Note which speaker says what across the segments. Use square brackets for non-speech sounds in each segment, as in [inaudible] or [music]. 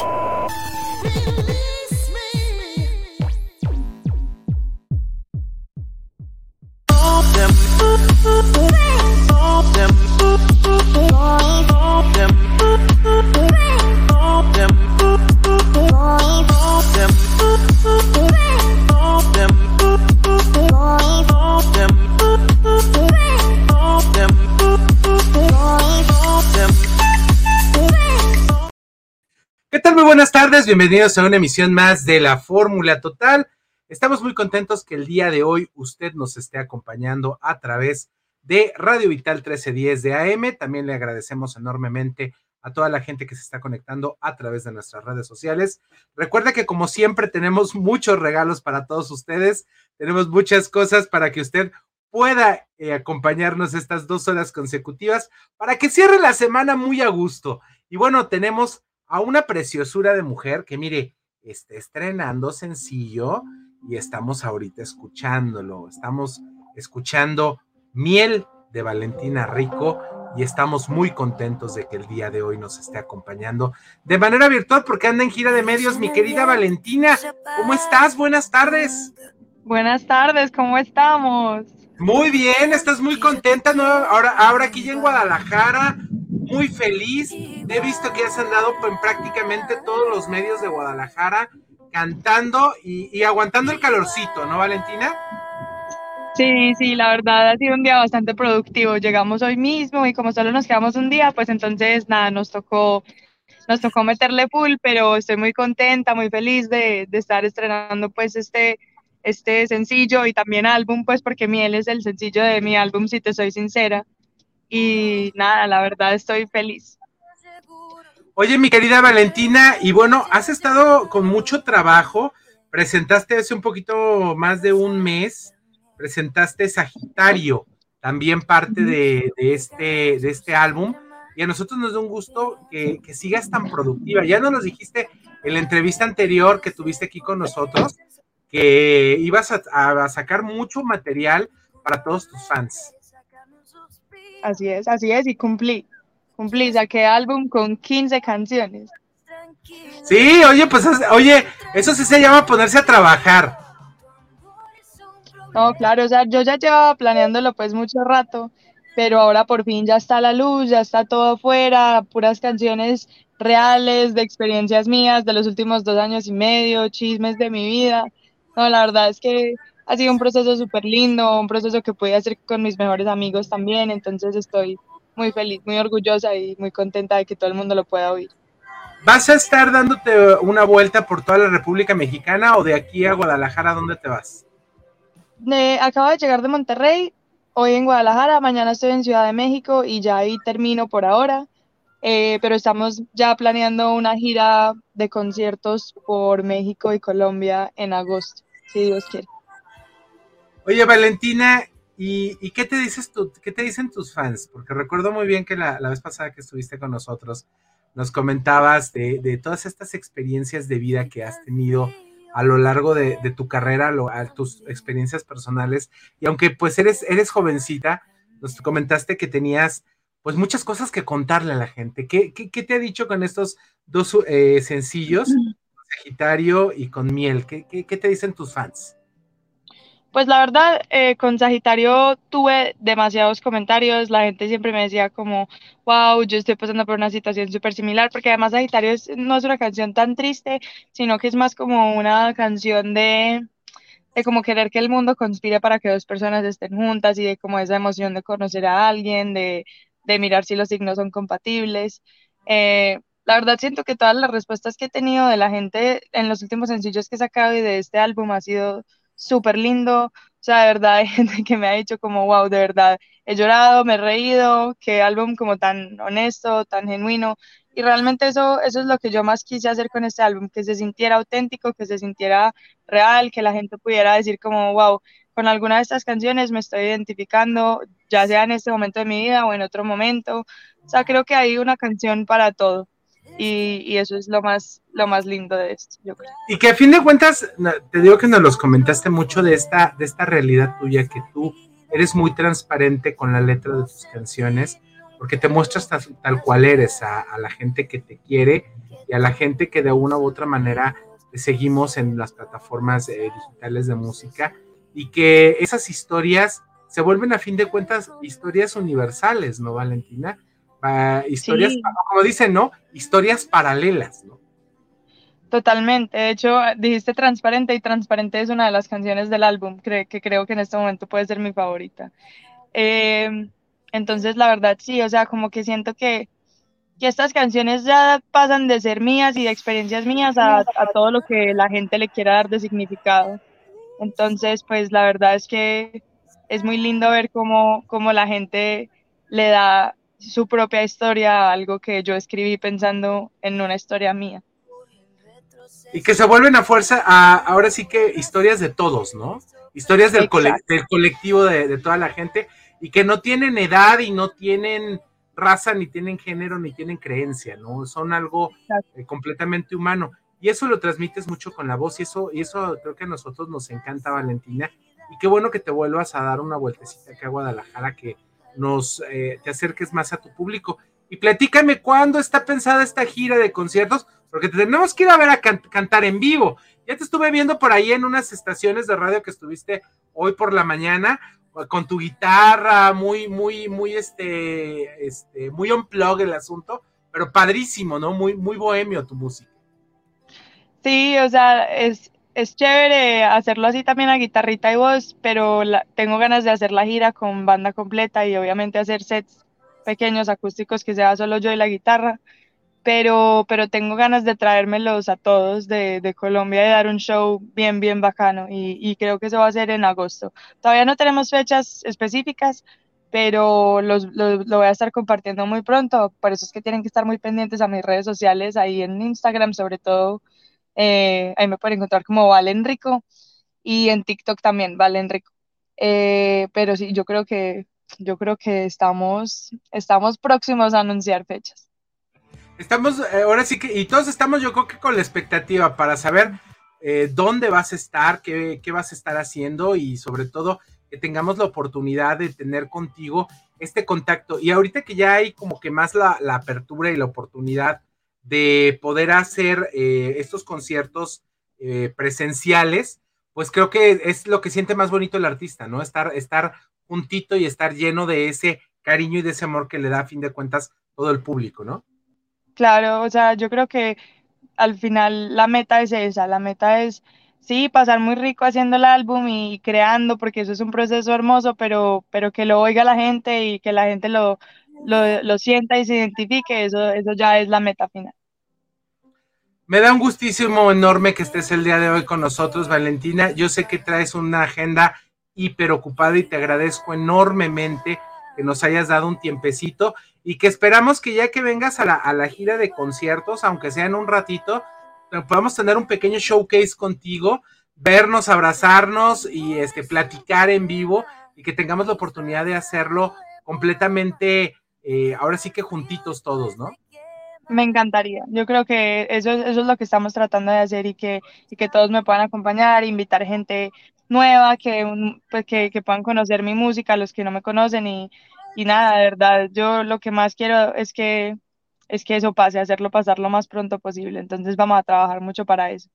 Speaker 1: Really? Bienvenidos a una emisión más de la Fórmula Total. Estamos muy contentos que el día de hoy usted nos esté acompañando a través de Radio Vital 1310 de AM. También le agradecemos enormemente a toda la gente que se está conectando a través de nuestras redes sociales. Recuerda que como siempre tenemos muchos regalos para todos ustedes, tenemos muchas cosas para que usted pueda eh, acompañarnos estas dos horas consecutivas para que cierre la semana muy a gusto. Y bueno, tenemos a una preciosura de mujer que mire, está estrenando sencillo y estamos ahorita escuchándolo. Estamos escuchando Miel de Valentina Rico y estamos muy contentos de que el día de hoy nos esté acompañando de manera virtual porque anda en gira de medios mi querida Valentina. ¿Cómo estás? Buenas tardes.
Speaker 2: Buenas tardes, ¿cómo estamos?
Speaker 1: Muy bien, estás muy contenta, ¿no? Ahora, ahora aquí en Guadalajara, muy feliz. He visto que has andado en prácticamente todos los medios de Guadalajara cantando y, aguantando el calorcito, ¿no, Valentina?
Speaker 2: Sí, sí, la verdad ha sido un día bastante productivo. Llegamos hoy mismo y como solo nos quedamos un día, pues entonces nada, nos tocó, nos tocó meterle full, pero estoy muy contenta, muy feliz de, de estar estrenando pues este, este sencillo y también álbum, pues porque Miel es el sencillo de mi álbum, si te soy sincera y nada, la verdad estoy feliz.
Speaker 1: Oye, mi querida Valentina, y bueno, has estado con mucho trabajo, presentaste hace un poquito más de un mes, presentaste Sagitario, también parte de, este, de este álbum, y a nosotros nos da un gusto que, sigas tan productiva. Ya no nos dijiste en la entrevista anterior que tuviste aquí con nosotros, que ibas a sacar mucho material para todos tus fans.
Speaker 2: Así es, así es, y cumplí. Cumplí, saqué álbum con 15 canciones.
Speaker 1: Sí, oye, pues, oye, eso sí se llama ponerse a trabajar.
Speaker 2: No, claro, o sea, yo ya llevaba planeándolo pues mucho rato, pero ahora por fin ya está la luz, ya está todo fuera, puras canciones reales, de experiencias mías de los últimos dos años y medio, chismes de mi vida. No, la verdad es que ha sido un proceso súper lindo, un proceso que pude hacer con mis mejores amigos también, entonces estoy muy feliz, muy orgullosa y muy contenta de que todo el mundo lo pueda oír.
Speaker 1: ¿Vas a estar dándote una vuelta por toda la República Mexicana o de aquí a Guadalajara, dónde te vas?
Speaker 2: acabo de llegar de Monterrey, hoy en Guadalajara, mañana estoy en Ciudad de México y ya ahí termino por ahora, eh, pero estamos ya planeando una gira de conciertos por México y Colombia en agosto, si Dios quiere.
Speaker 1: Oye, Valentina, ¿y, qué te dices tú, qué te dicen tus fans? Porque recuerdo muy bien que la, vez pasada que estuviste con nosotros, nos comentabas de, todas estas experiencias de vida que has tenido a lo largo de, tu carrera, a tus experiencias personales. Y aunque pues eres, eres jovencita, nos comentaste que tenías pues muchas cosas que contarle a la gente. ¿Qué, te ha dicho con estos dos eh, sencillos, Sagitario y con Miel? ¿Qué, ¿Qué, te dicen tus fans?
Speaker 2: Pues la verdad, eh, con Sagitario tuve demasiados comentarios, la gente siempre me decía como, wow, yo estoy pasando por una situación súper similar, porque además Sagitario no es una canción tan triste, sino que es más como una canción de, de como querer que el mundo conspire para que dos personas estén juntas y de como esa emoción de conocer a alguien, de, de mirar si los signos son compatibles. Eh, la verdad siento que todas las respuestas que he tenido de la gente en los últimos sencillos que he sacado y de este álbum ha sido súper lindo. O sea, de verdad, [laughs] hay gente que me ha dicho como, wow, de verdad, he llorado, me he reído, qué álbum como tan honesto, tan genuino. Y realmente eso, eso es lo que yo más quise hacer con este álbum, que se sintiera auténtico, que se sintiera real, que la gente pudiera decir como, wow, con alguna de estas canciones me estoy identificando, ya sea en este momento de mi vida o en otro momento. O sea, creo que hay una canción para todo y, eso es lo más, lo más lindo de esto, yo creo.
Speaker 1: Y que a fin de cuentas, te digo que nos los comentaste mucho de esta, de esta realidad tuya, que tú eres muy transparente con la letra de tus canciones, porque te muestras tal, cual eres a, la gente que te quiere y a la gente que de una u otra manera seguimos en las plataformas eh, digitales de música y que esas historias se vuelven a fin de cuentas historias universales, ¿no, Valentina? Historias, como dicen, ¿no? Historias paralelas, ¿no?
Speaker 2: Totalmente. De hecho, dijiste Transparente y Transparente es una de las canciones del álbum que, que creo que en este momento puede ser mi favorita. Eh, entonces, la verdad, sí, o sea, como que siento que, que, estas canciones ya pasan de ser mías y de experiencias mías a, a todo lo que la gente le quiera dar de significado. Entonces, pues la verdad es que es muy lindo ver cómo, cómo la gente le da su propia historia algo que yo escribí pensando en una historia mía.
Speaker 1: Y que se vuelven a fuerza a, ahora sí que historias de todos, ¿no? Historias del, del colectivo de, de, toda la gente y que no tienen edad y no tienen raza, ni tienen género, ni tienen creencia, ¿no? Son algo eh, completamente humano. Y eso lo transmites mucho con la voz y eso, y eso creo que a nosotros nos encanta, Valentina. Y qué bueno que te vuelvas a dar una vueltecita acá a Guadalajara, que nos eh, te acerques más a tu público. Y platícame cuándo está pensada esta gira de conciertos, porque tenemos que ir a ver a cantar en vivo. Ya te estuve viendo por ahí en unas estaciones de radio que estuviste hoy por la mañana con tu guitarra, muy, muy, muy, este, este, muy on plug el asunto, pero padrísimo, ¿no? Muy, muy bohemio tu música.
Speaker 2: Sí, o sea, es, es chévere hacerlo así también a guitarrita y voz, pero tengo ganas de hacer la gira con banda completa y obviamente hacer sets pequeños acústicos que sea solo yo y la guitarra, pero, pero tengo ganas de traérmelos a todos de, de Colombia y dar un show bien, bien bacano y, y, creo que eso va a ser en agosto. Todavía no tenemos fechas específicas, pero los, los, lo voy a estar compartiendo muy pronto, por eso es que tienen que estar muy pendientes a mis redes sociales, ahí en Instagram sobre todo eh, ahí me pueden encontrar como Valen Rico y en TikTok también Valen Rico. Eh, pero sí, yo creo que yo creo que estamos, estamos próximos a anunciar fechas.
Speaker 1: Estamos, eh, ahora sí que, y todos estamos, yo creo que con la expectativa para saber eh, dónde vas a estar, qué, qué, vas a estar haciendo y sobre todo que tengamos la oportunidad de tener contigo este contacto. Y ahorita que ya hay como que más la, la apertura y la oportunidad de poder hacer eh, estos conciertos eh, presenciales, pues creo que es lo que siente más bonito el artista, ¿no? Estar, estar juntito y estar lleno de ese cariño y de ese amor que le da a fin de cuentas todo el público, ¿no?
Speaker 2: Claro, o sea, yo creo que al final la meta es esa, la meta es, sí, pasar muy rico haciendo el álbum y creando, porque eso es un proceso hermoso, pero, pero que lo oiga la gente y que la gente lo, lo, sienta y se identifique, eso, eso ya es la meta final.
Speaker 1: Me da un gustísimo enorme que estés el día de hoy con nosotros, Valentina. Yo sé que traes una agenda hiper ocupada y te agradezco enormemente que nos hayas dado un tiempecito y que esperamos que ya que vengas a la, a la gira de conciertos, aunque sea en un ratito, podamos tener un pequeño showcase contigo, vernos, abrazarnos y este, platicar en vivo y que tengamos la oportunidad de hacerlo completamente eh, ahora sí que juntitos todos, ¿no?
Speaker 2: Me encantaría. Yo creo que eso, eso es lo que estamos tratando de hacer y que, y que todos me puedan acompañar, invitar gente nueva, que, pues que, que, puedan conocer mi música, los que no me conocen y, y nada, de verdad, yo lo que más quiero es que, es que eso pase, hacerlo pasar lo más pronto posible. Entonces vamos a trabajar mucho para eso.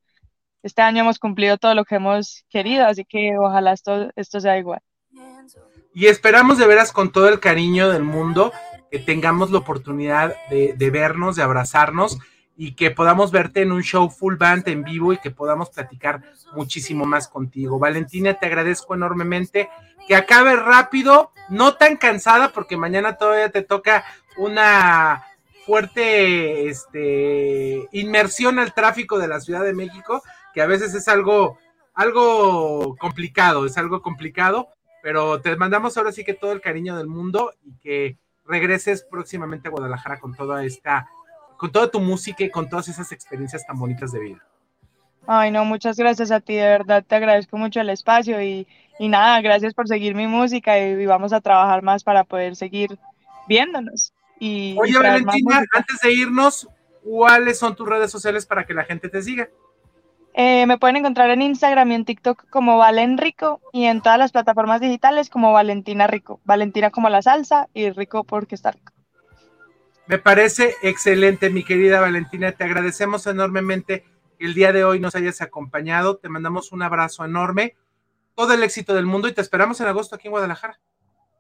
Speaker 2: Este año hemos cumplido todo lo que hemos querido, así que ojalá esto, esto sea igual.
Speaker 1: Y esperamos de veras con todo el cariño del mundo que tengamos la oportunidad de, vernos, de abrazarnos y que podamos verte en un show full band en vivo y que podamos platicar muchísimo más contigo. Valentina, te agradezco enormemente. Que acabe rápido, no tan cansada, porque mañana todavía te toca una fuerte este, inmersión al tráfico de la Ciudad de México, que a veces es algo, algo complicado, es algo complicado, pero te mandamos ahora sí que todo el cariño del mundo y que regreses próximamente a Guadalajara con toda esta, con toda tu música y con todas esas experiencias tan bonitas de vida.
Speaker 2: Ay, no, muchas gracias a ti, de verdad te agradezco mucho el espacio y, y nada, gracias por seguir mi música y, y, vamos a trabajar más para poder seguir viéndonos. Y,
Speaker 1: Oye, Valentina, antes de irnos, ¿cuáles son tus redes sociales para que la gente te siga?
Speaker 2: Eh, me pueden encontrar en Instagram y en TikTok como Valen Rico y en todas las plataformas digitales como Valentina Rico. Valentina como la salsa y Rico porque está rico.
Speaker 1: Me parece excelente, mi querida Valentina. Te agradecemos enormemente que el día de hoy nos hayas acompañado. Te mandamos un abrazo enorme, todo el éxito del mundo y te esperamos en agosto aquí en Guadalajara.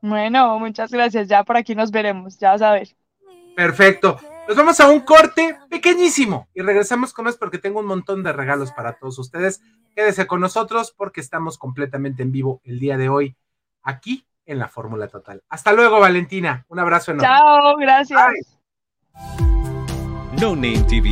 Speaker 2: Bueno, muchas gracias. Ya por aquí nos veremos, ya vas a ver.
Speaker 1: Perfecto. Nos vamos a un corte pequeñísimo y regresamos con más porque tengo un montón de regalos para todos ustedes. Quédese con nosotros porque estamos completamente en vivo el día de hoy aquí en la Fórmula Total. Hasta luego, Valentina. Un abrazo enorme.
Speaker 2: Chao, gracias.
Speaker 3: No Name TV.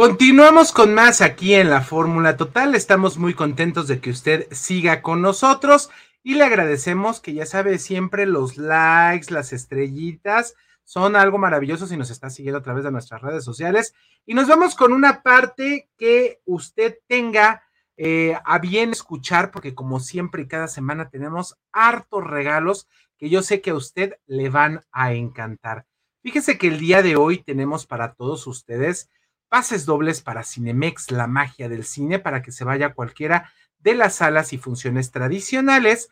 Speaker 1: Continuamos con más aquí en la Fórmula Total. Estamos muy contentos de que usted siga con nosotros y le agradecemos que ya sabe siempre los likes, las estrellitas son algo maravilloso si nos está siguiendo a través de nuestras redes sociales. Y nos vamos con una parte que usted tenga eh, a bien escuchar, porque como siempre y cada semana tenemos hartos regalos que yo sé que a usted le van a encantar. Fíjese que el día de hoy tenemos para todos ustedes pases dobles para Cinemex, la magia del cine, para que se vaya a cualquiera de las salas y funciones tradicionales.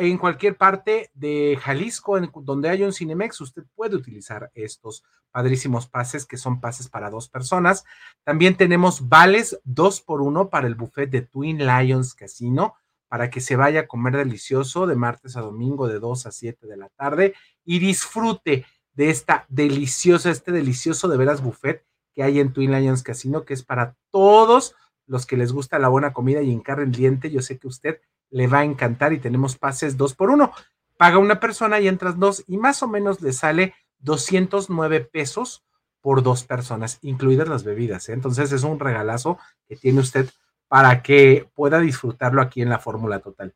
Speaker 1: en cualquier parte de Jalisco, en, donde haya un Cinemex, usted puede utilizar estos padrísimos pases que son pases para dos personas. También tenemos vales dos por uno para el buffet de Twin Lions Casino, para que se vaya a comer delicioso de martes a domingo de 2 a 7 de la tarde y disfrute de esta deliciosa, este delicioso de veras buffet que hay en Twin Lions Casino, que es para todos los que les gusta la buena comida y encarre el diente. Yo sé que a usted le va a encantar y tenemos pases dos por uno. Paga una persona y entras dos y más o menos le sale 209 pesos por dos personas, incluidas las bebidas. ¿eh? Entonces es un regalazo que tiene usted para que pueda disfrutarlo aquí en la Fórmula Total.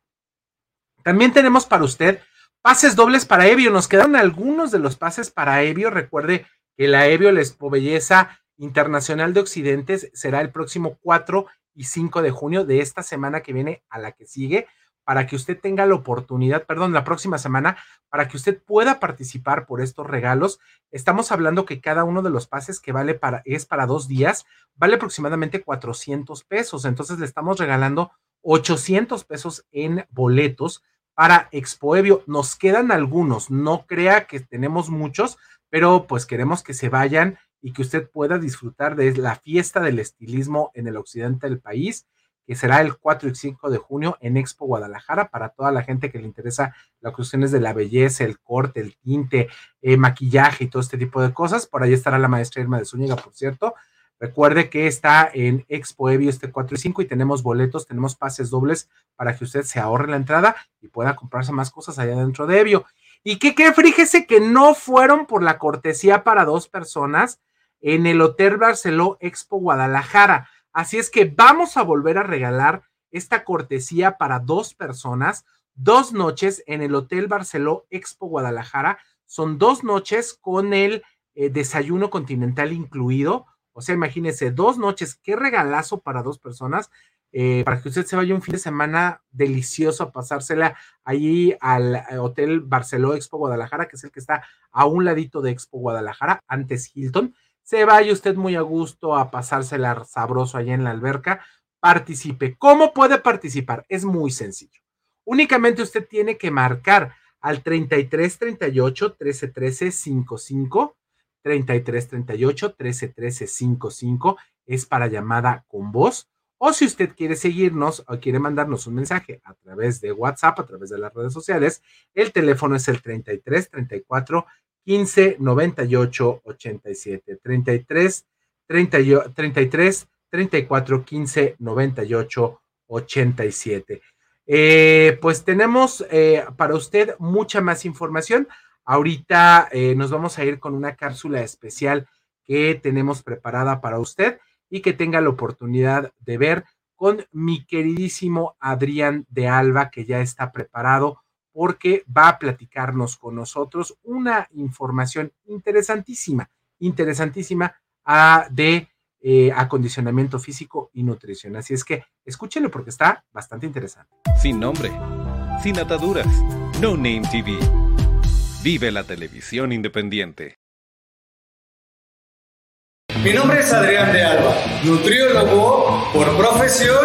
Speaker 1: También tenemos para usted pases dobles para Evio. Nos quedaron algunos de los pases para Evio. Recuerde que la Evio les Belleza Internacional de Occidentes será el próximo 4 y 5 de junio de esta semana que viene a la que sigue, para que usted tenga la oportunidad, perdón, la próxima semana, para que usted pueda participar por estos regalos. Estamos hablando que cada uno de los pases que vale para, es para dos días, vale aproximadamente 400 pesos. Entonces le estamos regalando 800 pesos en boletos para Expoevio. Nos quedan algunos, no crea que tenemos muchos, pero pues queremos que se vayan y que usted pueda disfrutar de la fiesta del estilismo en el occidente del país, que será el 4 y 5 de junio en Expo Guadalajara para toda la gente que le interesa las cuestiones de la belleza, el corte, el tinte, eh, maquillaje y todo este tipo de cosas. Por ahí estará la maestra Irma de Zúñiga, por cierto. Recuerde que está en Expo Evio este 4 y 5 y tenemos boletos, tenemos pases dobles para que usted se ahorre la entrada y pueda comprarse más cosas allá dentro de Evio. Y que, que fíjese que no fueron por la cortesía para dos personas en el Hotel Barceló Expo Guadalajara. Así es que vamos a volver a regalar esta cortesía para dos personas, dos noches en el Hotel Barceló Expo Guadalajara. Son dos noches con el eh, desayuno continental incluido o sea, imagínese, dos noches, qué regalazo para dos personas, eh, para que usted se vaya un fin de semana delicioso a pasársela allí al eh, Hotel Barceló Expo Guadalajara, que es el que está a un ladito de Expo Guadalajara, antes Hilton. Se vaya usted muy a gusto a pasársela sabroso allá en la alberca. Participe. ¿Cómo puede participar? Es muy sencillo. Únicamente usted tiene que marcar al 33 38 13 13 55 33 38 13 13 55 es para llamada con voz. O si usted quiere seguirnos o quiere mandarnos un mensaje a través de WhatsApp, a través de las redes sociales, el teléfono es el 33 34 15 98 87. 33 33 34 15 98 87. pues tenemos eh, para usted mucha más información. Ahorita eh, nos vamos a ir con una cápsula especial que tenemos preparada para usted y que tenga la oportunidad de ver con mi queridísimo Adrián de Alba, que ya está preparado porque va a platicarnos con nosotros una información interesantísima, interesantísima ah, de eh, acondicionamiento físico y nutrición. Así es que escúchenlo porque está bastante interesante.
Speaker 4: Sin nombre, sin ataduras, No Name TV Vive la televisión independiente.
Speaker 5: Mi nombre es Adrián de Alba, nutriólogo por profesión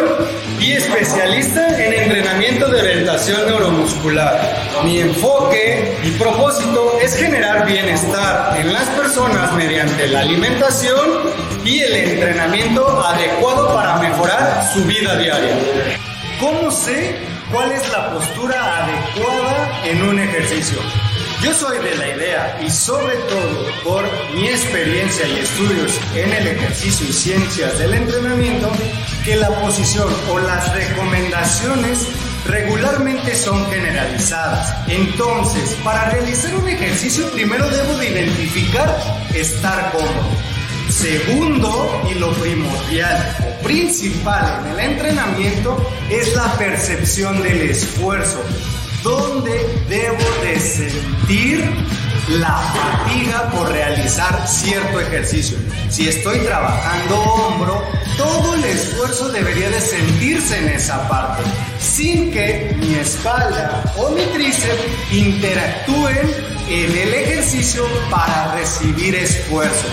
Speaker 5: y especialista en entrenamiento de orientación neuromuscular. Mi enfoque y propósito es generar bienestar en las personas mediante la alimentación y el entrenamiento adecuado para mejorar su vida diaria. ¿Cómo sé cuál es la postura adecuada en un ejercicio? Yo soy de la idea y sobre todo por mi experiencia y estudios en el ejercicio y ciencias del entrenamiento, que la posición o las recomendaciones regularmente son generalizadas. Entonces, para realizar un ejercicio primero debo de identificar estar cómodo. Segundo, y lo primordial o principal en el entrenamiento, es la percepción del esfuerzo ¿Dónde debo de sentir la fatiga por realizar cierto ejercicio. Si estoy trabajando hombro, todo el esfuerzo debería de sentirse en esa parte, sin que mi espalda o mi tríceps interactúen en el ejercicio para recibir esfuerzo.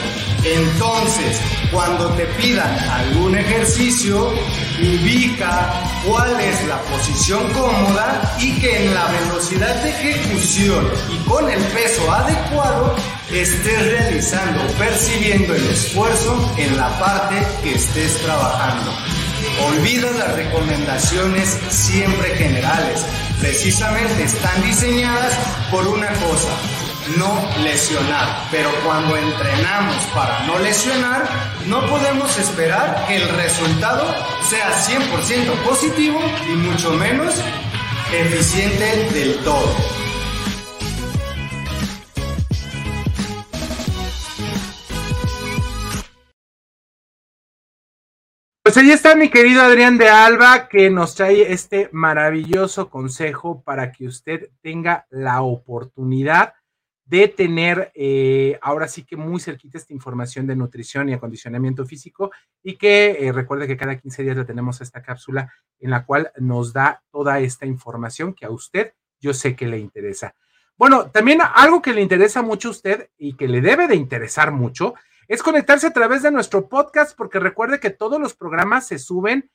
Speaker 5: Entonces, cuando te pidan algún ejercicio, ubica cuál es la posición cómoda y que en la velocidad de ejecución y con el peso adecuado estés realizando, percibiendo el esfuerzo en la parte que estés trabajando. Olvida las recomendaciones siempre generales. Precisamente están diseñadas por una cosa, no lesionar. Pero cuando entrenamos para no lesionar, no podemos esperar que el resultado sea 100% positivo y mucho menos eficiente del todo.
Speaker 1: Pues ahí está mi querido Adrián de Alba que nos trae este maravilloso consejo para que usted tenga la oportunidad de tener eh, ahora sí que muy cerquita esta información de nutrición y acondicionamiento físico y que eh, recuerde que cada 15 días le tenemos esta cápsula en la cual nos da toda esta información que a usted yo sé que le interesa. Bueno, también algo que le interesa mucho a usted y que le debe de interesar mucho es conectarse a través de nuestro podcast porque recuerde que todos los programas se suben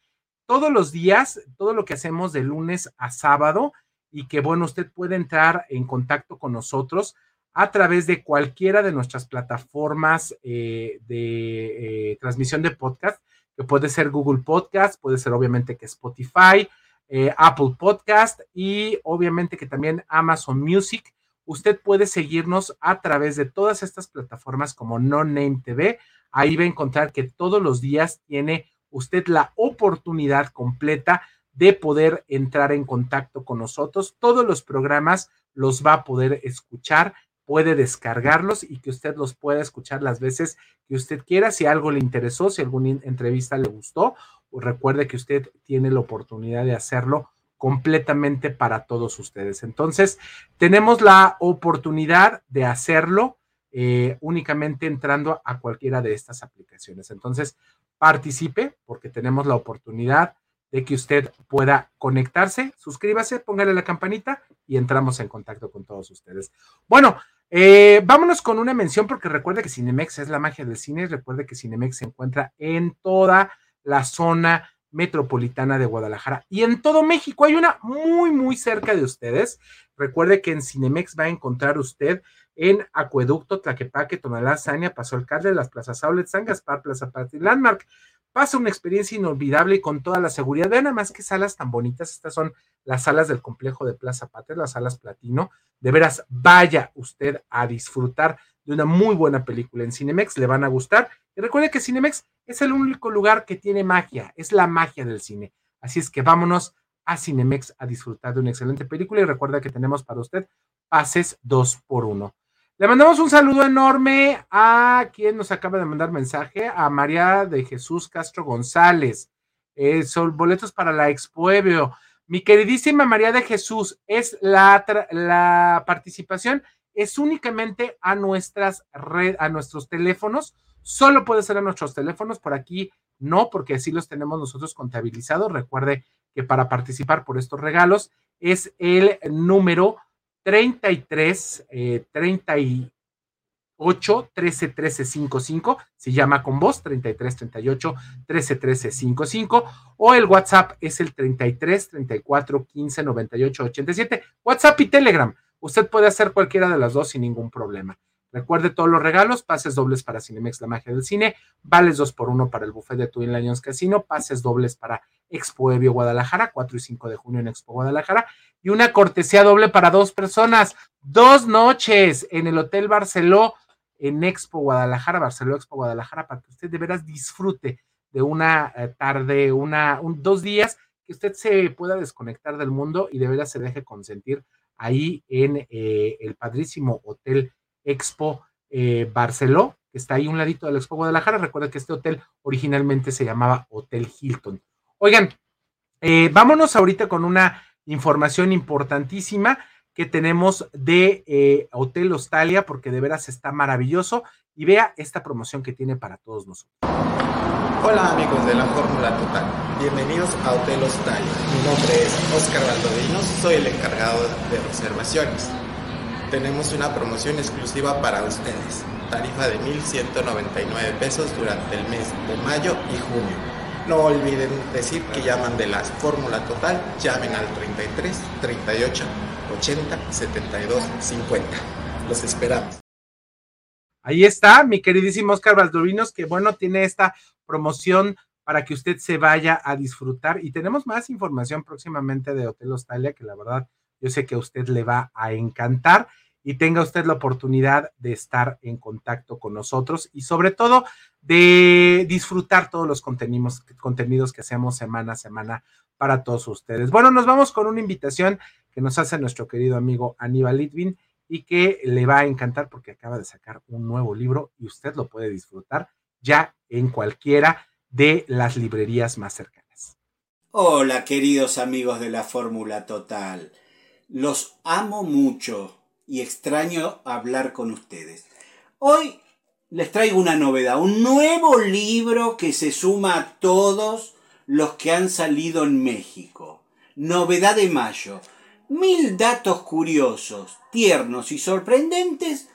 Speaker 1: todos los días, todo lo que hacemos de lunes a sábado y que bueno, usted puede entrar en contacto con nosotros a través de cualquiera de nuestras plataformas eh, de eh, transmisión de podcast, que puede ser Google Podcast, puede ser obviamente que Spotify, eh, Apple Podcast y obviamente que también Amazon Music. Usted puede seguirnos a través de todas estas plataformas como No Name TV. Ahí va a encontrar que todos los días tiene usted la oportunidad completa de poder entrar en contacto con nosotros. Todos los programas los va a poder escuchar, puede descargarlos y que usted los pueda escuchar las veces que usted quiera. Si algo le interesó, si alguna entrevista le gustó, recuerde que usted tiene la oportunidad de hacerlo completamente para todos ustedes. Entonces, tenemos la oportunidad de hacerlo eh, únicamente entrando a cualquiera de estas aplicaciones. Entonces, participe porque tenemos la oportunidad de que usted pueda conectarse, suscríbase, póngale la campanita y entramos en contacto con todos ustedes. Bueno, eh, vámonos con una mención porque recuerde que Cinemex es la magia del cine, recuerde que Cinemex se encuentra en toda la zona metropolitana de Guadalajara y en todo México. Hay una muy, muy cerca de ustedes. Recuerde que en Cinemex va a encontrar usted en Acueducto, Tlaquepaque, Tonalá, Sania, Paso Alcalde, las plazas Aulet, San Gaspar, Plaza Patria Landmark. Pasa una experiencia inolvidable y con toda la seguridad. Vean nada más que salas tan bonitas. Estas son las salas del complejo de Plaza Patria, las salas Platino. De veras, vaya usted a disfrutar de una muy buena película en Cinemex. Le van a gustar. Y recuerde que Cinemex es el único lugar que tiene magia. Es la magia del cine. Así es que vámonos a Cinemex a disfrutar de una excelente película. Y recuerda que tenemos para usted pases dos por uno. Le mandamos un saludo enorme a quien nos acaba de mandar mensaje, a María de Jesús Castro González. Eh, son boletos para la Expo Mi queridísima María de Jesús, es la, la participación es únicamente a nuestras red, a nuestros teléfonos. Solo puede ser a nuestros teléfonos, por aquí no, porque así los tenemos nosotros contabilizados. Recuerde que para participar por estos regalos es el número 33 eh, 38 13 13 55, se llama con voz 33 38 13 13 55 o el WhatsApp es el 33 34 15 98 87, WhatsApp y Telegram. Usted puede hacer cualquiera de las dos sin ningún problema. Recuerde todos los regalos, pases dobles para Cinemex, la magia del cine, vales dos por uno para el buffet de Twin Lions Casino, pases dobles para Expo Evio Guadalajara, 4 y 5 de junio en Expo Guadalajara, y una cortesía doble para dos personas, dos noches en el Hotel Barceló en Expo Guadalajara, Barceló Expo Guadalajara, para que usted de veras disfrute de una eh, tarde, una, dos días, que usted se pueda desconectar del mundo y de veras se deje consentir ahí en eh, el padrísimo Hotel Expo eh, Barceló, que está ahí un ladito del Expo Guadalajara. Recuerda que este hotel originalmente se llamaba Hotel Hilton. Oigan, eh, vámonos ahorita con una información importantísima que tenemos de eh, Hotel Hostalia, porque de veras está maravilloso. Y vea esta promoción que tiene para todos nosotros.
Speaker 6: Hola amigos de la Fórmula Total, bienvenidos a Hotel Hostalia. Mi nombre es Oscar Valdovinos, soy el encargado de reservaciones tenemos una promoción exclusiva para ustedes. Tarifa de 1.199 pesos durante el mes de mayo y junio. No olviden decir que llaman de la fórmula total, llamen al 33 38 80 72 50. Los esperamos.
Speaker 1: Ahí está, mi queridísimo Oscar Valdovinos, que bueno, tiene esta promoción para que usted se vaya a disfrutar. Y tenemos más información próximamente de Hotel Hostalia, que la verdad yo sé que a usted le va a encantar y tenga usted la oportunidad de estar en contacto con nosotros y sobre todo de disfrutar todos los contenidos, que hacemos semana a semana para todos ustedes. Bueno, nos vamos con una invitación que nos hace nuestro querido amigo Aníbal Litvin y que le va a encantar porque acaba de sacar un nuevo libro y usted lo puede disfrutar ya en cualquiera de las librerías más cercanas.
Speaker 7: Hola, queridos amigos de la Fórmula Total. Los amo mucho y extraño hablar con ustedes. Hoy les traigo una novedad, un nuevo libro que se suma a todos los que han salido en México. Novedad de mayo. Mil datos curiosos, tiernos y sorprendentes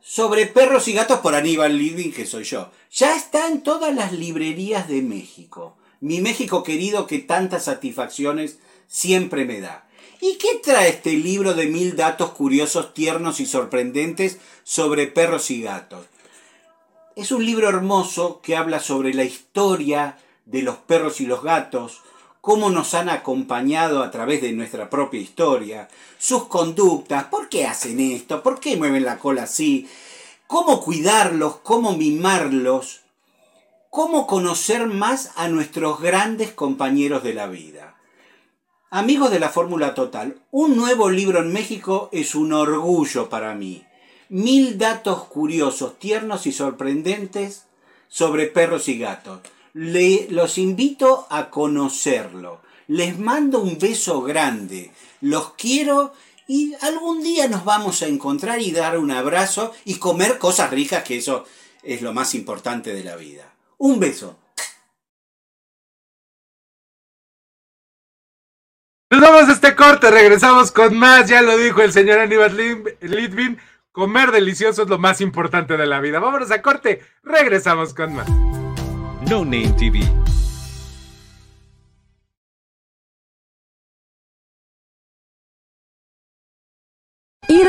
Speaker 7: sobre perros y gatos por Aníbal Living, que soy yo. Ya está en todas las librerías de México. Mi México querido que tantas satisfacciones siempre me da. ¿Y qué trae este libro de mil datos curiosos, tiernos y sorprendentes sobre perros y gatos? Es un libro hermoso que habla sobre la historia de los perros y los gatos, cómo nos han acompañado a través de nuestra propia historia, sus conductas, por qué hacen esto, por qué mueven la cola así, cómo cuidarlos, cómo mimarlos cómo conocer más a nuestros grandes compañeros de la vida. Amigos de la Fórmula Total, un nuevo libro en México es un orgullo para mí. Mil datos curiosos, tiernos y sorprendentes sobre perros y gatos. Le, los invito a conocerlo. Les mando un beso grande. Los quiero y algún día nos vamos a encontrar y dar un abrazo y comer cosas ricas, que eso es lo más importante de la vida. Un beso.
Speaker 1: Nos vamos a este corte, regresamos con más, ya lo dijo el señor Aníbal Litvin, comer delicioso es lo más importante de la vida. Vámonos a corte, regresamos con más.
Speaker 4: No Name TV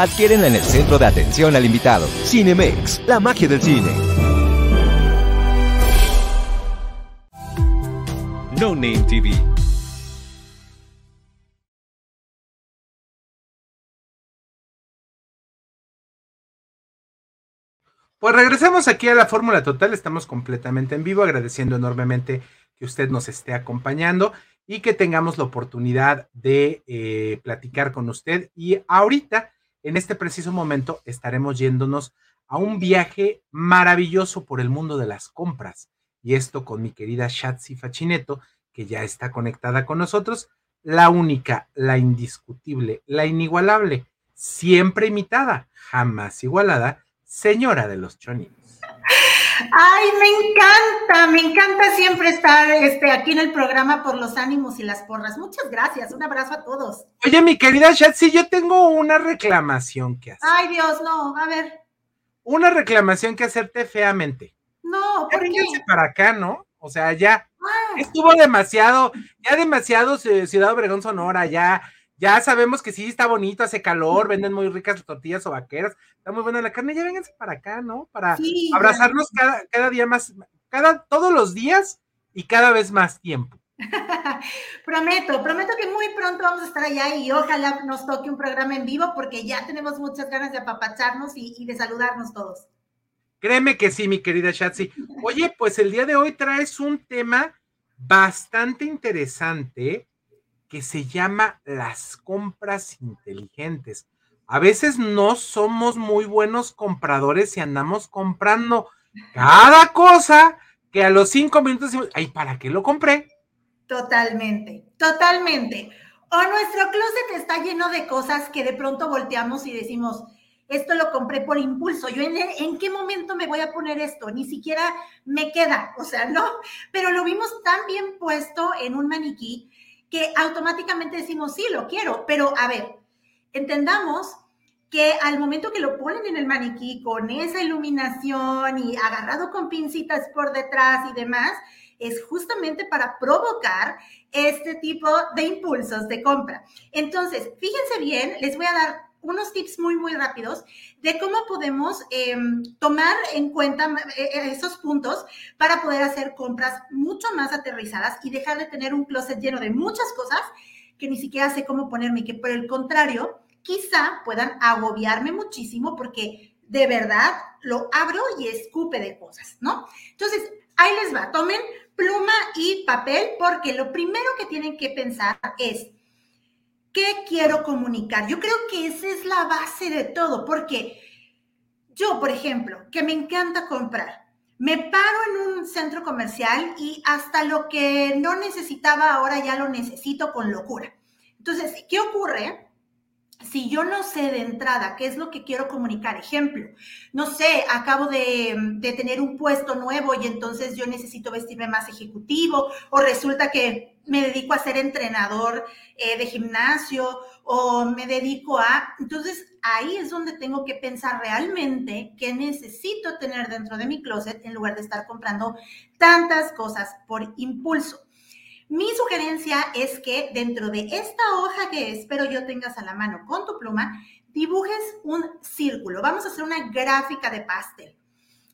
Speaker 3: Adquiérenla en el centro de atención al invitado. Cinemex, la magia del cine.
Speaker 4: No Name TV.
Speaker 1: Pues regresamos aquí a la Fórmula Total, estamos completamente en vivo, agradeciendo enormemente que usted nos esté acompañando y que tengamos la oportunidad de eh, platicar con usted. Y ahorita en este preciso momento estaremos yéndonos a un viaje maravilloso por el mundo de las compras. Y esto con mi querida Shatsi Fachineto, que ya está conectada con nosotros, la única, la indiscutible, la inigualable, siempre imitada, jamás igualada, señora de los choninos.
Speaker 8: Ay, me encanta, me encanta siempre estar este, aquí en el programa por los ánimos y las porras. Muchas gracias, un abrazo a todos.
Speaker 1: Oye, mi querida Shatsi, yo tengo una reclamación que hacer.
Speaker 8: Ay, Dios, no, a ver.
Speaker 1: Una reclamación que hacerte feamente.
Speaker 8: No, ¿por qué?
Speaker 1: para acá, ¿no? O sea, ya ah. estuvo demasiado, ya demasiado Ciudad Obregón Sonora, ya ya sabemos que sí está bonito, hace calor, venden muy ricas tortillas o vaqueras, está muy buena la carne, ya vénganse para acá, ¿no? Para abrazarnos cada, cada día más, cada, todos los días y cada vez más tiempo. [laughs]
Speaker 8: prometo, prometo que muy pronto vamos a estar allá y ojalá nos toque un programa en vivo porque ya tenemos muchas ganas de apapacharnos y, y de saludarnos todos.
Speaker 1: Créeme que sí, mi querida Shatsi. Oye, pues el día de hoy traes un tema bastante interesante que se llama las compras inteligentes. A veces no somos muy buenos compradores y andamos comprando cada cosa que a los cinco minutos decimos, ay, ¿para qué lo compré?
Speaker 8: Totalmente, totalmente. O nuestro closet está lleno de cosas que de pronto volteamos y decimos, esto lo compré por impulso. Yo en, en, qué momento me voy a poner esto, ni siquiera me queda, o sea, no, pero lo vimos tan bien puesto en un maniquí que automáticamente decimos, sí, lo quiero, pero a ver, entendamos que al momento que lo ponen en el maniquí con esa iluminación y agarrado con pincitas por detrás y demás, es justamente para provocar este tipo de impulsos de compra. Entonces, fíjense bien, les voy a dar unos tips muy, muy rápidos de cómo podemos em, tomar en cuenta eh, eh, esos puntos para poder hacer compras mucho más aterrizadas y dejar de tener un closet lleno de muchas cosas que ni siquiera sé cómo ponerme que por el contrario, quizá puedan agobiarme muchísimo porque de verdad lo abro y escupe de cosas, ¿no? Entonces, ahí les va, tomen pluma y papel porque lo primero que tienen que pensar es, ¿qué quiero comunicar? Yo creo que esa es la base de todo, porque yo, por ejemplo, que me encanta comprar, me paro en un centro comercial y hasta lo que no necesitaba ahora ya lo necesito con locura. Entonces, ¿qué ocurre? si yo no sé de entrada qué es lo que quiero comunicar, ejemplo, no sé, acabo de, tener un puesto nuevo y entonces yo necesito vestirme más ejecutivo, o resulta que me dedico a ser entrenador eh, de gimnasio, o me dedico a... Entonces ahí es donde tengo que pensar realmente qué necesito tener dentro de mi closet en lugar de estar comprando tantas cosas por impulso. Mi sugerencia es que dentro de esta hoja que espero yo tengas a la mano con tu pluma, dibujes un círculo. Vamos a hacer una gráfica de pastel.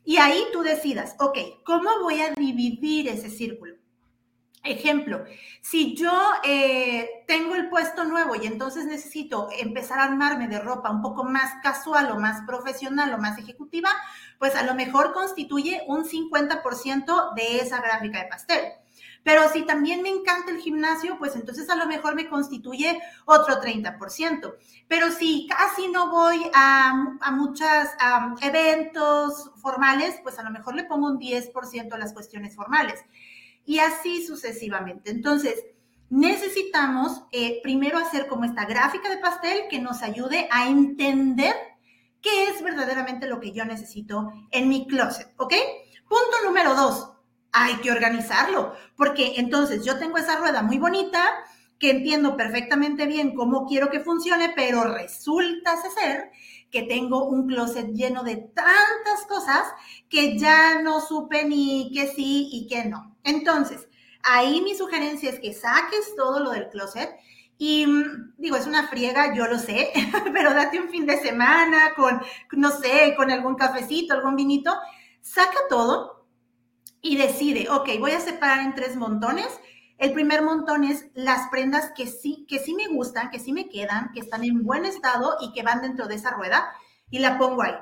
Speaker 8: Y ahí tú decidas, ok, ¿cómo voy a dividir ese círculo? Ejemplo, si yo eh, tengo el puesto nuevo y entonces necesito empezar a armarme de ropa un poco más casual o más profesional o más ejecutiva, pues a lo mejor constituye un 50% de esa gráfica de pastel. Pero si también me encanta el gimnasio, pues entonces a lo mejor me constituye otro 30%. Pero si casi no voy a, muchos eventos formales, pues a lo mejor le pongo un 10% a las cuestiones formales. Y así sucesivamente. Entonces, necesitamos eh, primero hacer como esta gráfica de pastel que nos ayude a entender qué es verdaderamente lo que yo necesito en mi closet, ¿ok? Punto número dos hay que organizarlo, porque entonces yo tengo esa rueda muy bonita, que entiendo perfectamente bien cómo quiero que funcione, pero resulta ser que tengo un closet lleno de tantas cosas que ya no supe ni que sí y que no. Entonces, ahí mi sugerencia es que saques todo lo del closet y mm, digo, es una friega, yo lo sé, [laughs] pero date un fin de semana con, no sé, con algún cafecito, algún vinito, saca todo y decide, ok, voy a separar en tres montones. El primer montón es las prendas que sí, que sí me gustan, que sí me quedan, que están en buen estado y que van dentro de esa rueda y la pongo ahí.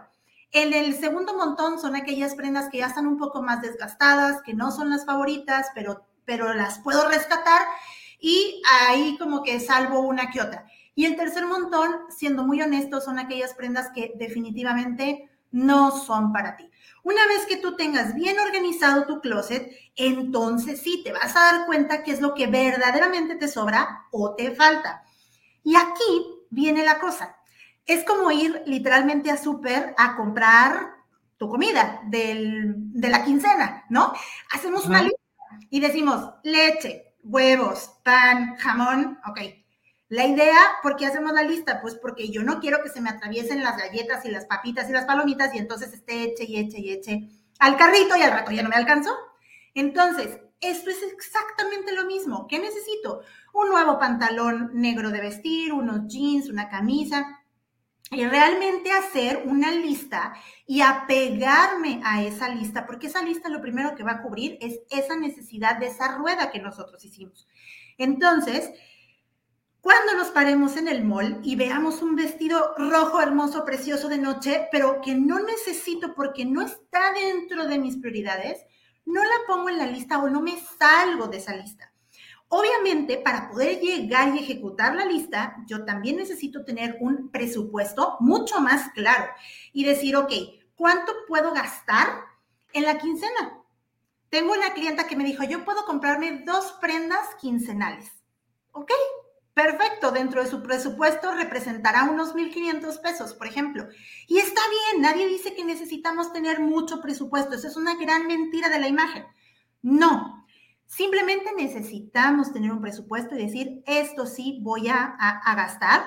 Speaker 8: En el segundo montón son aquellas prendas que ya están un poco más desgastadas, que no son las favoritas, pero, pero las puedo rescatar y ahí como que salvo una que otra. Y el tercer montón, siendo muy honesto, son aquellas prendas que definitivamente no son para ti. Una vez que tú tengas bien organizado tu closet, entonces sí te vas a dar cuenta qué es lo que verdaderamente te sobra o te falta. Y aquí viene la cosa. Es como ir literalmente a súper a comprar tu comida de la quincena, ¿no? Hacemos una lista y decimos leche, huevos, pan, jamón, ok la idea, ¿por qué hacemos la lista? Pues porque yo no quiero que se me atraviesen las galletas y las papitas y las palomitas y entonces esté eche y eche y eche al carrito y al rato ya no me alcanzó. Entonces, esto es exactamente lo mismo. ¿Qué necesito? Un nuevo pantalón negro de vestir, unos jeans, una camisa. Y realmente hacer una lista y apegarme a esa lista, porque esa lista lo primero que va a cubrir es esa necesidad de esa rueda que nosotros hicimos. Entonces, cuando nos paremos en el mall y veamos un vestido rojo, hermoso, precioso de noche, pero que no necesito porque no está dentro de mis prioridades, no la pongo en la lista o no me salgo de esa lista. Obviamente, para poder llegar y ejecutar la lista, yo también necesito tener un presupuesto mucho más claro y decir, ok, ¿cuánto puedo gastar en la quincena? Tengo una clienta que me dijo, yo puedo comprarme dos prendas quincenales. ¿Ok? Perfecto, dentro de su presupuesto representará unos 1.500 pesos, por ejemplo. Y está bien, nadie dice que necesitamos tener mucho presupuesto, eso es una gran mentira de la imagen. No, simplemente necesitamos tener un presupuesto y decir, esto sí voy a, gastar.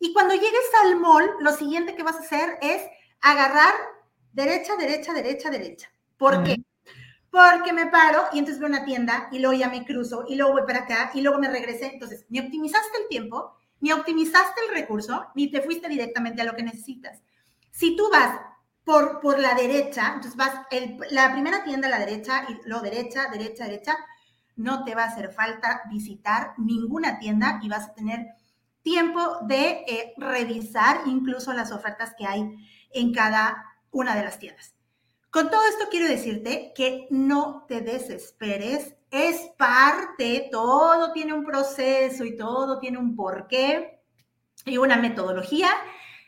Speaker 8: Y cuando llegues al mall, lo siguiente que vas a hacer es agarrar derecha, derecha, derecha, derecha. ¿Por qué? Porque me paro y entonces veo una tienda y luego ya me cruzo y luego voy para acá y luego me regresé. Entonces, ni optimizaste el tiempo, ni optimizaste el recurso, ni te fuiste directamente a lo que necesitas. Si tú vas por, por la derecha, entonces vas la primera tienda a la derecha y luego derecha, derecha, derecha, no te va a hacer falta visitar ninguna tienda y vas a tener tiempo de eh, revisar incluso las ofertas que hay en cada una de las tiendas. Con todo esto quiero decirte que no te desesperes, es parte, todo tiene un proceso y todo tiene un porqué y una metodología.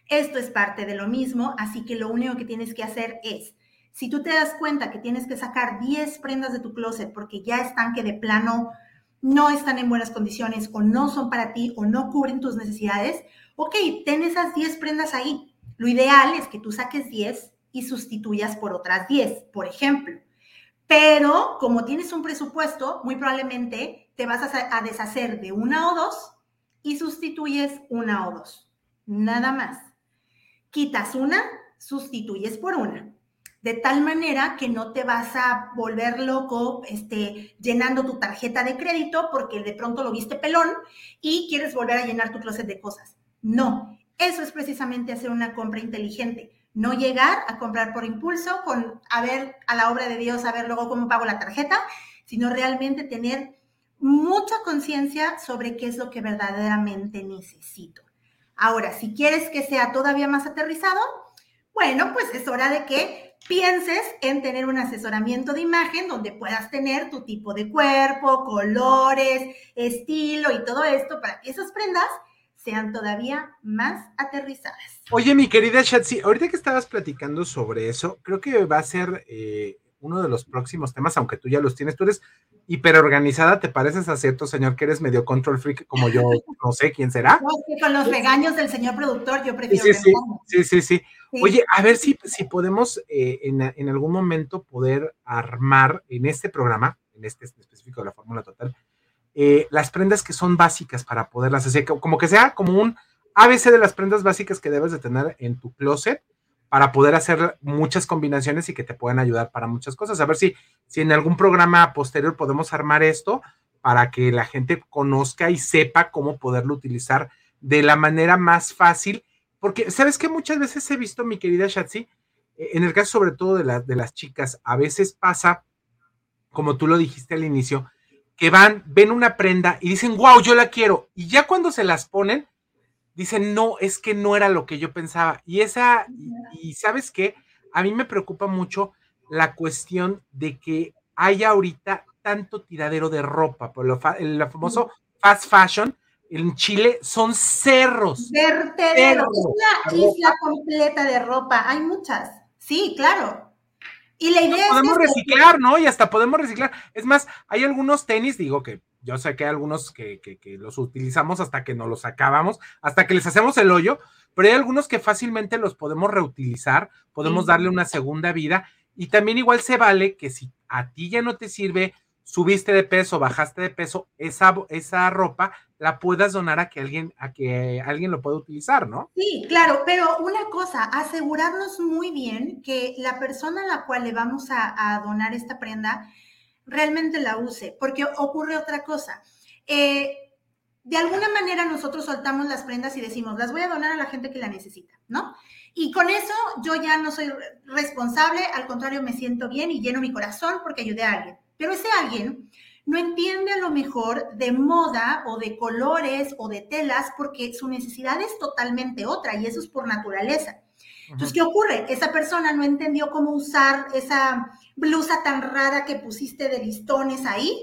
Speaker 8: Esto es parte de lo mismo, así que lo único que tienes que hacer es, si tú te das cuenta que tienes que sacar 10 prendas de tu closet porque ya están que de plano no están en buenas condiciones o no son para ti o no cubren tus necesidades, ok, ten esas 10 prendas ahí. Lo ideal es que tú saques 10 y sustituyas por otras 10, por ejemplo. Pero como tienes un presupuesto, muy probablemente te vas a, deshacer de una o dos y sustituyes una o dos. Nada más. Quitas una, sustituyes por una. De tal manera que no te vas a volver loco este, llenando tu tarjeta de crédito porque de pronto lo viste pelón y quieres volver a llenar tu closet de cosas. No, eso es precisamente hacer una compra inteligente no llegar a comprar por impulso, con a ver a la obra de Dios, a ver luego cómo pago la tarjeta, sino realmente tener mucha conciencia sobre qué es lo que verdaderamente necesito. Ahora, si quieres que sea todavía más aterrizado, bueno, pues es hora de que pienses en tener un asesoramiento de imagen donde puedas tener tu tipo de cuerpo, colores, estilo y todo esto para que esas prendas sean todavía más aterrizadas.
Speaker 1: Oye, mi querida Shatsi, ahorita que estabas platicando sobre eso, creo que va a ser eh, uno de los próximos temas, aunque tú ya los tienes, tú eres hiperorganizada, ¿te pareces a cierto señor que eres medio control freak como yo, no sé quién será?
Speaker 8: con los regaños del señor productor yo prefiero.
Speaker 1: Sí, sí, sí, sí, sí, Oye, a ver si, si podemos eh, en, en, algún momento poder armar en este programa, en este específico de la fórmula total, eh, las prendas que son básicas para poderlas hacer, como que sea como un ABC de las prendas básicas que debes de tener en tu closet para poder hacer muchas combinaciones y que te puedan ayudar para muchas cosas. A ver si, si en algún programa posterior podemos armar esto para que la gente conozca y sepa cómo poderlo utilizar de la manera más fácil. Porque, ¿sabes que Muchas veces he visto, mi querida Shatsi, eh, en el caso sobre todo de, de las chicas, a veces pasa, como tú lo dijiste al inicio, que van, ven una prenda y dicen, wow, yo la quiero. Y ya cuando se las ponen, dicen, no, es que no era lo que yo pensaba. Y esa, y, sabes qué, a mí me preocupa mucho la cuestión de que haya ahorita tanto tiradero de ropa, por lo el famoso fast fashion, en Chile son cerros.
Speaker 8: Vertederos, una isla completa de ropa, hay muchas. Sí, claro. Y la idea
Speaker 1: podemos reciclar, ¿no? Y hasta podemos reciclar. Es más, hay algunos tenis, digo que yo sé que hay algunos que, los utilizamos hasta que no los acabamos, hasta que les hacemos el hoyo, pero hay algunos que fácilmente los podemos reutilizar, podemos darle una segunda vida. Y también igual se vale que si a ti ya no te sirve, subiste de peso, bajaste de peso, esa, esa ropa la puedas donar a que alguien, a que alguien lo pueda utilizar, ¿no?
Speaker 8: Sí, claro, pero una cosa, asegurarnos muy bien que la persona a la cual le vamos a, donar esta prenda realmente la use, porque ocurre otra cosa. Eh, de alguna manera nosotros soltamos las prendas y decimos, las voy a donar a la gente que la necesita, ¿no? Y con eso yo ya no soy responsable, al contrario, me siento bien y lleno mi corazón porque ayudé a alguien. Pero ese alguien no entiende a lo mejor de moda o de colores o de telas porque su necesidad es totalmente otra y eso es por naturaleza. Entonces, ¿qué ocurre? Esa persona no entendió cómo usar esa blusa tan rara que pusiste de listones ahí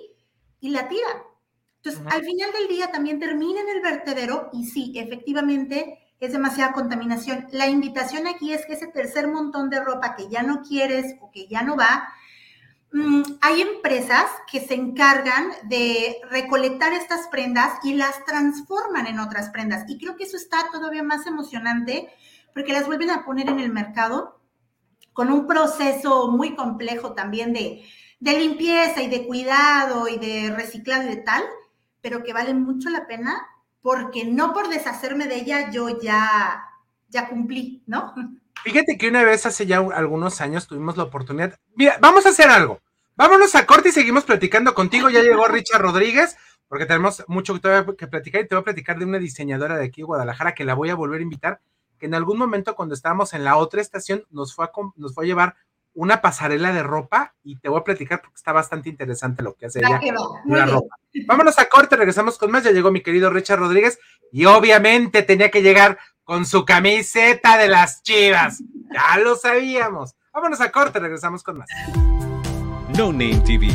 Speaker 8: y la tira. Entonces, al final del día también termina en el vertedero y sí, efectivamente es demasiada contaminación. La invitación aquí es que ese tercer montón de ropa que ya no quieres o que ya no va, hay empresas que se encargan de recolectar estas prendas y las transforman en otras prendas. Y creo que eso está todavía más emocionante porque las vuelven a poner en el mercado con un proceso muy complejo también de, limpieza y de cuidado y de reciclado y de tal, pero que vale mucho la pena porque no por deshacerme de ella yo ya, ya cumplí, ¿no? [laughs]
Speaker 1: Fíjate que una vez hace ya algunos años tuvimos la oportunidad. Mira, vamos a hacer algo. Vámonos a corte y seguimos platicando contigo. Ya llegó Richard Rodríguez, porque tenemos mucho que platicar y te voy a platicar de una diseñadora de aquí de Guadalajara que la voy a volver a invitar, que en algún momento cuando estábamos en la otra estación nos fue a, nos fue a llevar una pasarela de ropa y te voy a platicar porque está bastante interesante lo que hace
Speaker 8: Ya
Speaker 1: ella la ropa. Vámonos a corte, regresamos con más. Ya llegó mi querido Richard Rodríguez y obviamente tenía que llegar con su camiseta de las chivas. Ya lo sabíamos. Vámonos a corte, regresamos con más.
Speaker 4: No Name TV.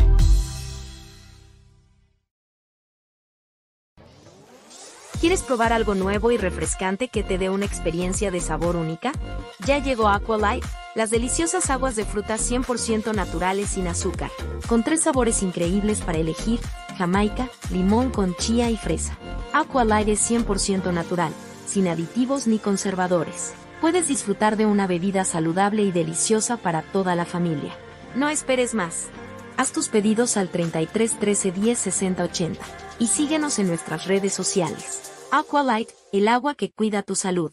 Speaker 9: ¿Quieres probar algo nuevo y refrescante que te dé una experiencia de sabor única? Ya llegó Aqualight, las deliciosas aguas de frutas 100% naturales sin azúcar, con tres sabores increíbles para elegir, jamaica, limón con chía y fresa. Aqualight es 100% natural, sin aditivos ni conservadores. Puedes disfrutar de una bebida saludable y deliciosa para toda la familia. No esperes más. Haz tus pedidos al 33 13 10 60 80 y síguenos en nuestras redes sociales. Aqualight, el agua que cuida tu salud.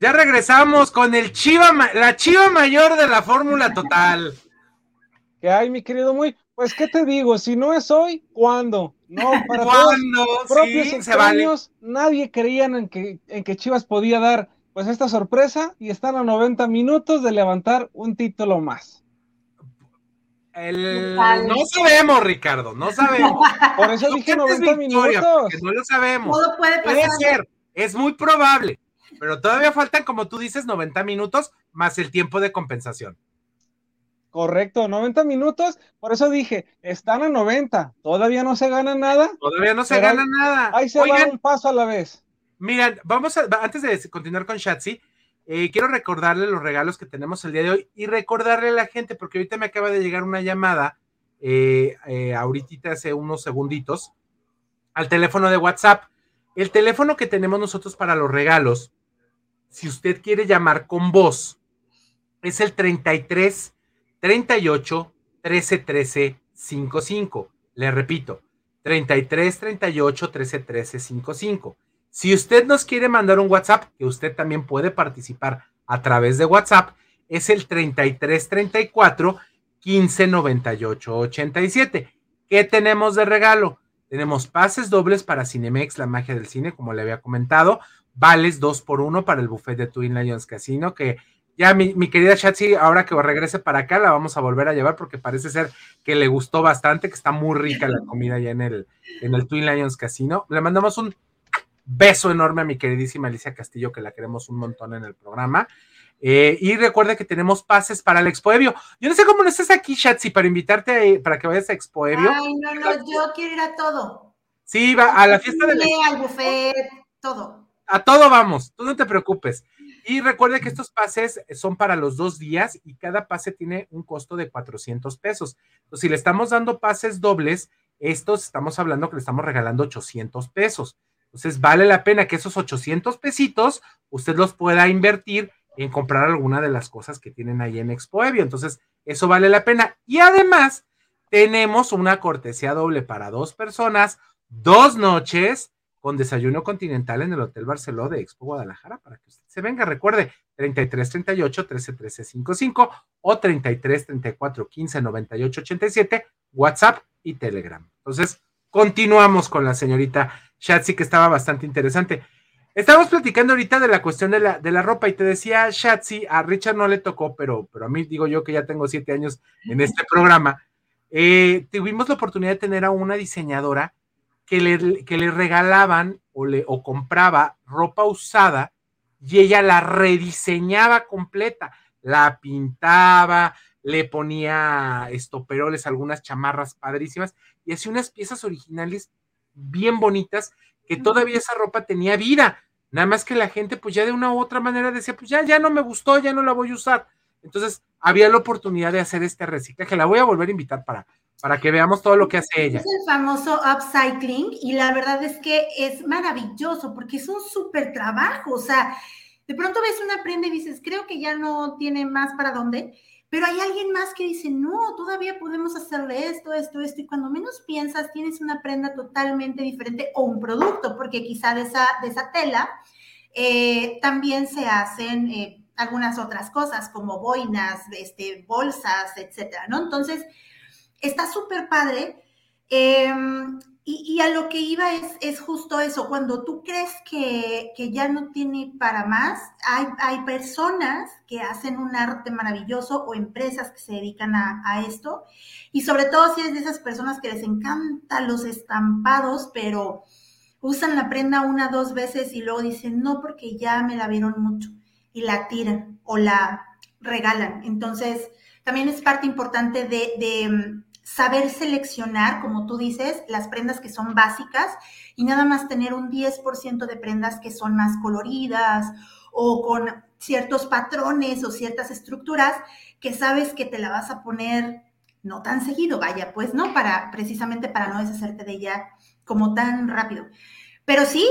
Speaker 1: Ya regresamos con el Chiva, la Chiva mayor de la Fórmula Total.
Speaker 10: ¿Qué hay, mi querido Muy? Pues, ¿qué te digo? Si no es hoy, ¿cuándo? No, [laughs] para
Speaker 1: ¿Cuándo?
Speaker 10: todos propios
Speaker 1: Sí, se vale.
Speaker 10: extraños, nadie creían en que, en que Chivas podía dar pues esta sorpresa y están a 90 minutos de levantar un título más.
Speaker 1: El- no sabemos, Ricardo, no sabemos.
Speaker 10: Por eso
Speaker 1: No
Speaker 10: dije
Speaker 1: cantes
Speaker 10: 90
Speaker 1: victoria,
Speaker 10: minutos.
Speaker 1: no lo sabemos.
Speaker 8: Todo puede
Speaker 1: Puede
Speaker 8: pasar.
Speaker 1: ser, es muy probable, pero todavía faltan, como tú dices, 90 minutos más el tiempo de compensación.
Speaker 10: Correcto, 90 minutos. Por eso dije, están a 90. Todavía no se gana nada.
Speaker 1: Todavía no se gana
Speaker 10: ahí-
Speaker 1: nada.
Speaker 10: Ahí se va un paso a la vez.
Speaker 1: Miren, vamos a, antes de continuar con Shatsi, eh, quiero recordarle los regalos que tenemos el día de hoy y recordarle a la gente, porque ahorita me acaba de llegar una llamada, eh, eh, ahorita hace unos segunditos, al teléfono de WhatsApp. El teléfono que tenemos nosotros para los regalos, si usted quiere llamar con voz, es el 33 38 13 13 55. Le repito, 33 38 13 13 55. Si usted nos quiere mandar un WhatsApp, que usted también puede participar a través de WhatsApp, es el 33 34 15 98 87. ¿Qué tenemos de regalo? Tenemos pases dobles para Cinemex, la magia del cine, como le había comentado. Vales dos por uno para el buffet de Twin Lions Casino, que ya mi, mi querida Shatsi, ahora que regrese para acá, la vamos a volver a llevar porque parece ser que le gustó bastante, que está muy rica la comida ya en el, en el Twin Lions Casino. Le mandamos un beso enorme a mi queridísima Alicia Castillo, que la queremos un montón en el programa. Eh, y recuerda que tenemos pases para el Expo Evio. Yo no sé cómo no estás aquí, Shatsi, para invitarte a- para que vayas a Expo Evio.
Speaker 8: Ay, no, no, yo quiero ir a todo.
Speaker 1: Sí, va a la fiesta del
Speaker 8: al buffet, todo.
Speaker 1: A todo vamos, tú no te preocupes. Y recuerde que estos pases son para los dos días y cada pase tiene un costo de 400 pesos. Entonces, si le estamos dando pases dobles, estos estamos hablando que le estamos regalando 800 pesos. Entonces, vale la pena que esos 800 pesitos usted los pueda invertir en comprar alguna de las cosas que tienen ahí en Expo Evio. Entonces, eso vale la pena. Y además, tenemos una cortesía doble para dos personas, dos noches con desayuno continental en el Hotel Barceló de Expo Guadalajara para que usted se venga. Recuerde, 33 38 13 13 55 o 33 34 15 98 87, WhatsApp y Telegram. Entonces, continuamos con la señorita Shatsi, que estaba bastante interesante. Estamos platicando ahorita de la cuestión de la, de la ropa y te decía Shatsi, a Richard no le tocó, pero, pero a mí digo yo que ya tengo siete años en este programa. Eh, tuvimos la oportunidad de tener a una diseñadora que le, que le regalaban o, le, o compraba ropa usada y ella la rediseñaba completa, la pintaba, le ponía estoperoles, algunas chamarras padrísimas y hacía unas piezas originales bien bonitas que todavía esa ropa tenía vida. Nada más que la gente, pues ya de una u otra manera decía, pues ya, ya no me gustó, ya no la voy a usar. Entonces, había la oportunidad de hacer este reciclaje. La voy a volver a invitar para, para que veamos todo lo que hace ella.
Speaker 8: Es el famoso upcycling y la verdad es que es maravilloso porque es un súper trabajo. O sea, de pronto ves una prenda y dices, creo que ya no tiene más para dónde, pero hay alguien más que dice, no, todavía podemos hacerle esto, esto, esto. Y cuando menos piensas, tienes una prenda totalmente diferente o un producto, porque quizá de esa, de esa tela eh, también se hacen... Eh, algunas otras cosas como boinas, este, bolsas, etcétera, ¿no? Entonces, está súper padre. Em, y, a lo que iba es, es justo eso, cuando tú crees que, ya no tiene para más, hay, hay, personas que hacen un arte maravilloso o empresas que se dedican a, a, esto. Y sobre todo si eres de esas personas que les encantan los estampados, pero usan la prenda una, dos veces y luego dicen, no, porque ya me la vieron mucho y la tiran o la regalan. Entonces, también es parte importante de, mm, saber seleccionar, como tú dices, las prendas que son básicas y nada más tener un 10% de prendas que son más coloridas o con ciertos patrones o ciertas estructuras que sabes que te la vas a poner no tan seguido, vaya, pues, ¿no? Para precisamente para no deshacerte de ella como tan rápido. Pero sí,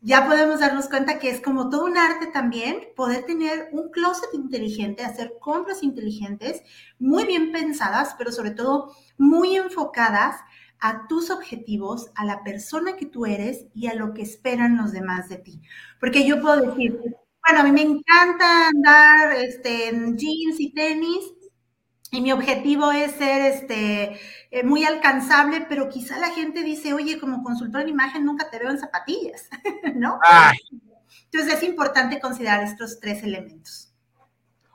Speaker 8: ya podemos darnos cuenta que es como todo un arte también poder tener un closet inteligente, hacer compras inteligentes, muy bien pensadas, pero sobre todo muy enfocadas a tus objetivos, a la persona que tú eres y a lo que esperan los demás de ti. Porque yo puedo decir, bueno, a mí me encanta andar este, en jeans y tenis, y mi objetivo es ser este, eh, muy alcanzable, pero quizá la gente dice, oye, como consultor en imagen nunca te veo en zapatillas, [laughs] ¿no? Entonces es importante considerar estos tres elementos.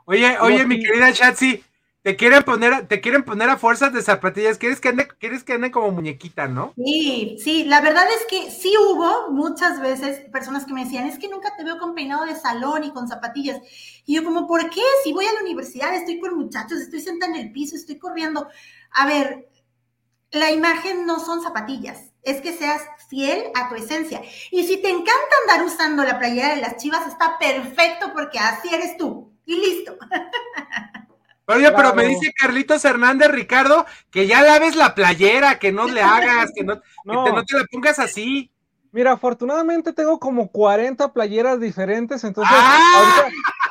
Speaker 1: Oye, oye, mi querida Chatsi, te quieren poner, te quieren poner a fuerzas de zapatillas, quieres que ande, quieres que ande como muñequita, ¿no?
Speaker 8: Sí, sí, la verdad es que sí hubo muchas veces personas que me decían, es que nunca te veo con peinado de salón y con zapatillas. Y yo como, ¿por qué? Si voy a la universidad, estoy con muchachos, estoy sentada en el piso, estoy corriendo. A ver, la imagen no son zapatillas, es que seas fiel a tu esencia. Y si te encanta andar usando la playera de las chivas, está perfecto porque así eres tú. Y listo. [laughs]
Speaker 1: Oye, pero me dice Carlitos Hernández, Ricardo, que ya laves la playera, que no le hagas, que no, te, no te la pongas así.
Speaker 10: Mira, afortunadamente tengo como 40 playeras diferentes, entonces ¡Ah!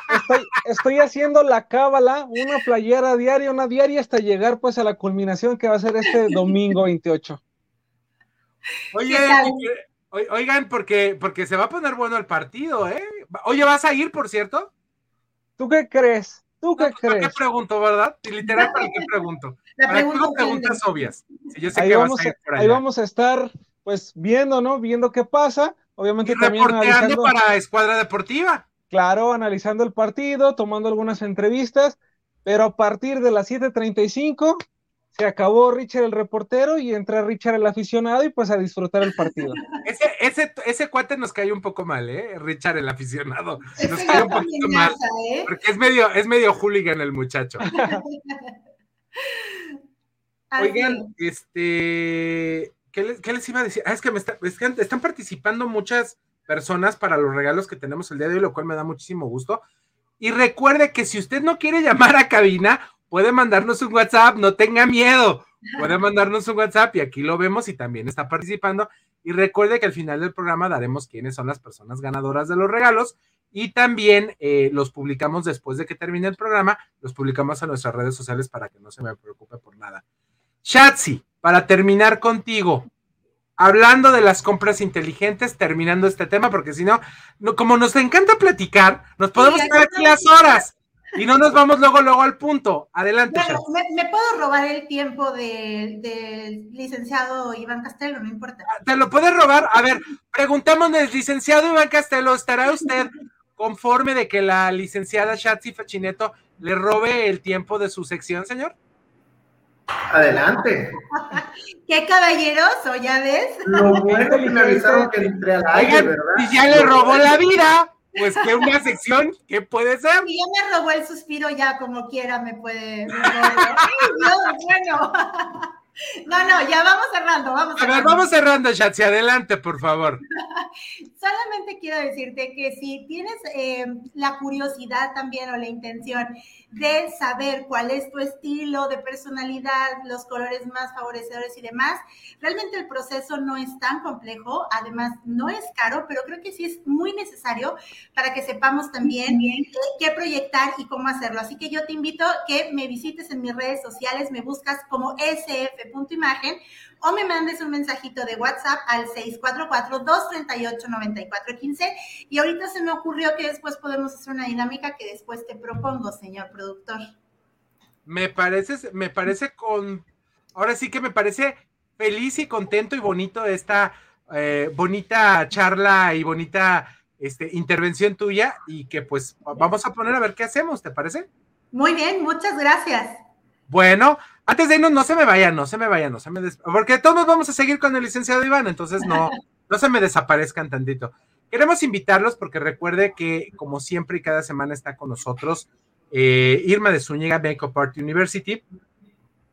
Speaker 10: ahorita estoy, haciendo la cábala, una playera diaria, una diaria, hasta llegar pues a la culminación que va a ser este [laughs] domingo 28.
Speaker 1: Oye, oigan, porque, porque se va a poner bueno el partido, ¿eh? Oye, ¿vas a ir, por cierto?
Speaker 10: ¿Tú qué crees? ¿Tú qué crees?
Speaker 1: ¿Para qué pregunto, verdad? Literal, ¿para qué [laughs] pregunto? La ¿Para qué preguntas obvias?
Speaker 10: ahí vamos, a, ahí vamos a estar, pues, viendo, ¿no? Viendo qué pasa. Obviamente y
Speaker 1: también analizando... para Escuadra Deportiva.
Speaker 10: Claro, analizando el partido, tomando algunas entrevistas, pero a partir de las 7.35 se acabó Richard el reportero y entra Richard el aficionado y pues a disfrutar el partido. [laughs]
Speaker 1: Ese, ese, ese cuate nos cayó un poco mal, ¿eh? Richard el aficionado. Nos cayó un poquito mal. ¿eh? Porque es medio, es medio hooligan el muchacho. [laughs] [laughs] Oigan, este, ¿qué les, ¿qué les, iba a decir? Ah, es que, me está, es que están participando muchas personas para los regalos que tenemos el día de hoy, lo cual me da muchísimo gusto. Y recuerde que si usted no quiere llamar a cabina, puede mandarnos un WhatsApp, no tenga miedo, puede mandarnos un WhatsApp y aquí lo vemos y también está participando. Y recuerde que al final del programa daremos quiénes son las personas ganadoras de los regalos y también eh, los publicamos después de que termine el programa, los publicamos en nuestras redes sociales para que no se me preocupe por nada. Shatsi, para terminar contigo, hablando de las compras inteligentes, terminando este tema, porque si no, no como nos encanta platicar, nos podemos quedar aquí las horas [laughs] y no nos vamos luego, luego al punto. Adelante.
Speaker 8: Bueno, me, me puedo robar el tiempo del licenciado Iván Castelo, no importa.
Speaker 1: ¿Te lo puedes robar? A ver, preguntémosle, licenciado Iván Castelo, ¿estará usted conforme de que la licenciada Shatsi Fachineto le robe el tiempo de su sección, señor?
Speaker 11: Adelante. [laughs]
Speaker 8: Qué caballeroso, ¿ya ves?
Speaker 11: Lo bueno que me avisaron que entré al aire,
Speaker 1: y ya le robó la vida, pues que una sección, ¿qué puede ser?
Speaker 8: Y ya me robó el suspiro, ya como quiera me puede. me. Ay, Dios, bueno. [laughs] No, no, ya vamos cerrando, vamos
Speaker 1: A ver,
Speaker 8: cerrando.
Speaker 1: vamos cerrando, Shatsi, adelante, por favor. [laughs]
Speaker 8: Solamente quiero decirte que si tienes eh, la curiosidad también o la intención de saber cuál es tu estilo de personalidad, los colores más favorecedores y demás, realmente el proceso no es tan complejo, además no es caro, pero creo que sí es muy necesario para que sepamos también qué, qué proyectar y cómo hacerlo. Así que yo te invito a que me visites en mis redes sociales, me buscas como sf.imagen o me mandes un mensajito de WhatsApp al 644-238-9415. Y ahorita se me ocurrió que después podemos hacer una dinámica que después te propongo, señor productor.
Speaker 1: Me parece, me parece con, ahora sí que me parece feliz y contento y bonito esta eh, bonita charla y bonita este, intervención tuya y que pues vamos a poner a ver qué hacemos, ¿te parece?
Speaker 8: Muy bien, muchas gracias.
Speaker 1: Bueno, antes de irnos, no se me vayan, no se me vayan, no se me des... porque todos vamos a seguir con el licenciado Iván, entonces no, [laughs] no se me desaparezcan tantito. Queremos invitarlos porque recuerde que, como siempre y cada semana está con nosotros eh, Irma de Zúñiga, Makeup Art University.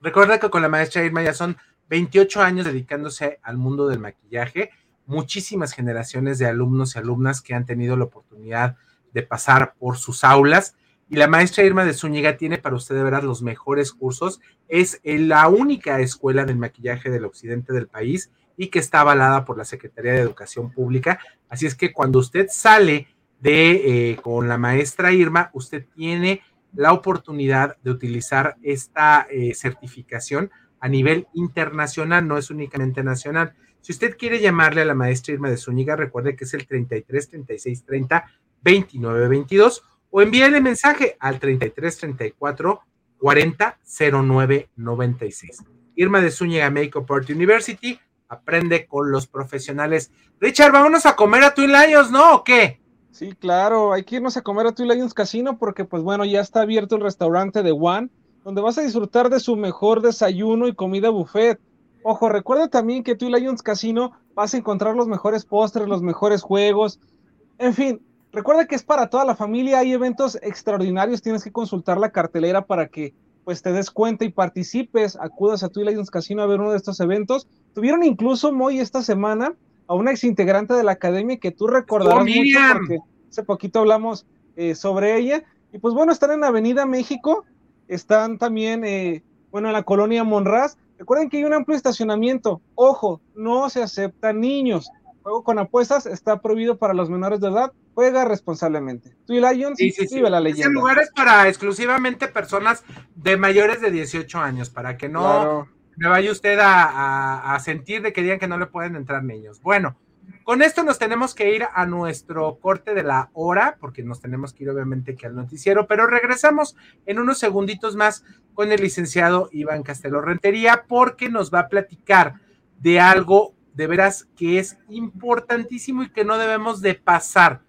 Speaker 1: Recuerda que con la maestra Irma ya son 28 años dedicándose al mundo del maquillaje, muchísimas generaciones de alumnos y alumnas que han tenido la oportunidad de pasar por sus aulas. Y la maestra Irma de Zúñiga tiene para usted de veras los mejores cursos. Es la única escuela del maquillaje del occidente del país y que está avalada por la Secretaría de Educación Pública. Así es que cuando usted sale de eh, con la maestra Irma, usted tiene la oportunidad de utilizar esta eh, certificación a nivel internacional, no es únicamente nacional. Si usted quiere llamarle a la maestra Irma de Zúñiga, recuerde que es el 33 36 30 29 22 o envíele mensaje al 33 34 40 09 96. Irma de Zúñiga Makeup Art University aprende con los profesionales. Richard, vámonos a comer a Twin Lions, ¿no? ¿O qué?
Speaker 10: Sí, claro, hay que irnos a comer a Twin Lions Casino porque, pues bueno, ya está abierto el restaurante de One, donde vas a disfrutar de su mejor desayuno y comida buffet. Ojo, recuerda también que Twin Lions Casino vas a encontrar los mejores postres, los mejores juegos, en fin, recuerda que es para toda la familia, hay eventos extraordinarios, tienes que consultar la cartelera para que pues te des cuenta y participes, acudas a Twin Lions Casino a ver uno de estos eventos. Tuvieron incluso muy esta semana a una ex integrante de la academia que tú recordarás
Speaker 1: ¡Oh,
Speaker 10: mucho porque hace poquito hablamos eh, sobre ella. Y pues bueno, están en Avenida México, están también, eh, bueno, en la colonia Monraz. Recuerden que hay un amplio estacionamiento. Ojo, no se aceptan niños. Juego con apuestas está prohibido para los menores de edad. Juega responsablemente. Twin Lions,
Speaker 1: Sí, sí, sí.
Speaker 10: la
Speaker 1: Ese
Speaker 10: leyenda.
Speaker 1: lugar es para exclusivamente personas de mayores de 18 años, para que no
Speaker 10: Claro.
Speaker 1: me vaya usted a, a- a sentir de que digan que no le pueden entrar niños. Bueno, con esto nos tenemos que ir a nuestro corte de la hora, porque nos tenemos que ir obviamente que al noticiero, pero regresamos en unos segunditos más con el licenciado Iván Castelo Rentería, porque nos va a platicar de algo de veras que es importantísimo y que no debemos de pasar,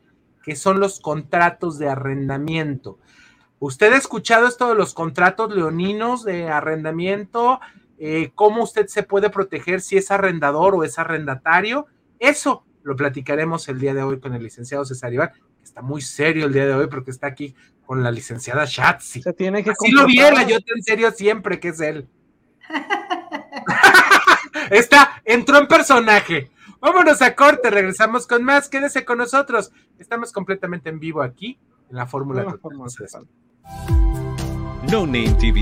Speaker 1: que son los contratos de arrendamiento. ¿Usted ha escuchado esto de los contratos leoninos de arrendamiento? Eh, ¿Cómo usted se puede proteger si es arrendador o es arrendatario? Eso lo platicaremos el día de hoy con el licenciado César Iván, que está muy serio el día de hoy porque está aquí con la licenciada Shatsi.
Speaker 10: Se tiene que
Speaker 1: Así lo viera yo tan serio siempre que es él. [laughs] Está, entró en personaje. Vámonos a corte, regresamos con más. Quédese con nosotros. Estamos completamente en vivo aquí en la Fórmula No
Speaker 10: Total.
Speaker 4: No Name TV.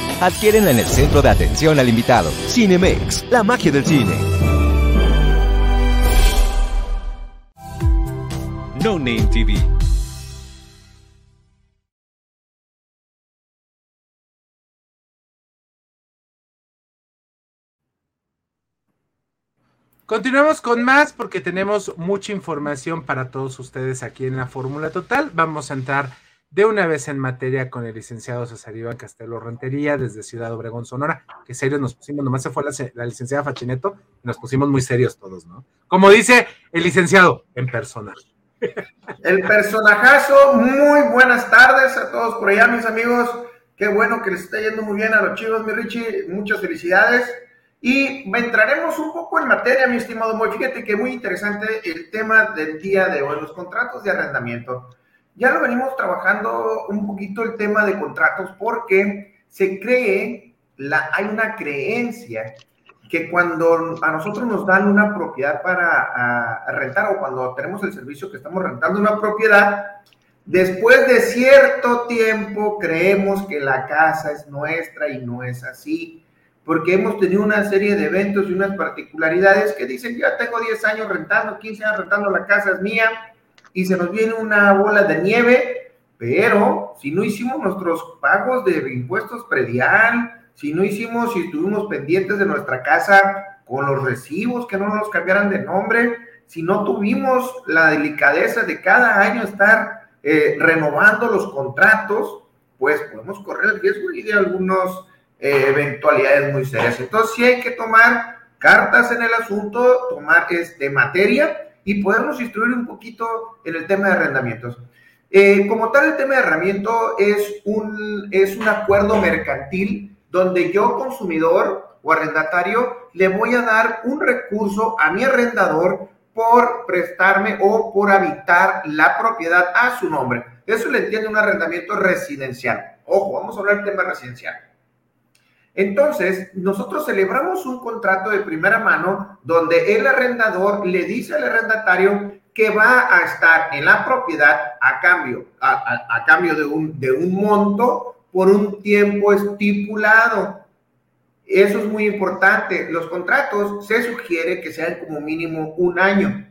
Speaker 3: Adquiérenla en el centro de atención al invitado. Cinemex, la magia del cine.
Speaker 4: No Name TV.
Speaker 1: Continuamos con más porque tenemos mucha información para todos ustedes aquí en la Fórmula Total. Vamos a entrar de una vez en materia con el licenciado César Iván Castelo Rentería desde Ciudad Obregón, Sonora. Que serios nos pusimos, nomás se fue la, licenciada Fachineto nos pusimos muy serios todos, ¿no? Como dice el licenciado, en persona.
Speaker 11: El personajazo, muy buenas tardes a todos por allá, mis amigos. Qué bueno que les está yendo muy bien a los chivos, mi Richie. Muchas felicidades. Y entraremos un poco en materia, mi estimado Moy. Fíjate que muy interesante el tema del día de hoy, los contratos de arrendamiento. Ya lo venimos trabajando un poquito el tema de contratos porque se cree, la, hay una creencia que cuando a nosotros nos dan una propiedad para rentar o cuando tenemos el servicio que estamos rentando una propiedad, después de cierto tiempo creemos que la casa es nuestra y no es así, porque hemos tenido una serie de eventos y unas particularidades que dicen, ya tengo 10 años rentando, 15 años rentando, la casa es mía, y se nos viene una bola de nieve, pero si no hicimos nuestros pagos de impuestos predial, si no hicimos, si estuvimos pendientes de nuestra casa con los recibos, que no nos cambiaran de nombre, si no tuvimos la delicadeza de cada año estar eh, renovando los contratos, pues podemos correr el riesgo y de algunas eh, eventualidades muy serias. Entonces sí hay que tomar cartas en el asunto, tomar este, materia y podernos instruir un poquito en el tema de arrendamientos. Eh, como tal, el tema de arrendamiento es un, es un acuerdo mercantil donde yo, consumidor o arrendatario, le voy a dar un recurso a mi arrendador por prestarme o por habitar la propiedad a su nombre. Eso le entiende un arrendamiento residencial. Ojo, vamos a hablar del tema residencial. Entonces, nosotros celebramos un contrato de primera mano donde el arrendador le dice al arrendatario que va a estar en la propiedad a cambio, a, cambio de un, de un monto por un tiempo estipulado. Eso es muy importante. Los contratos se sugiere que sean como mínimo un año.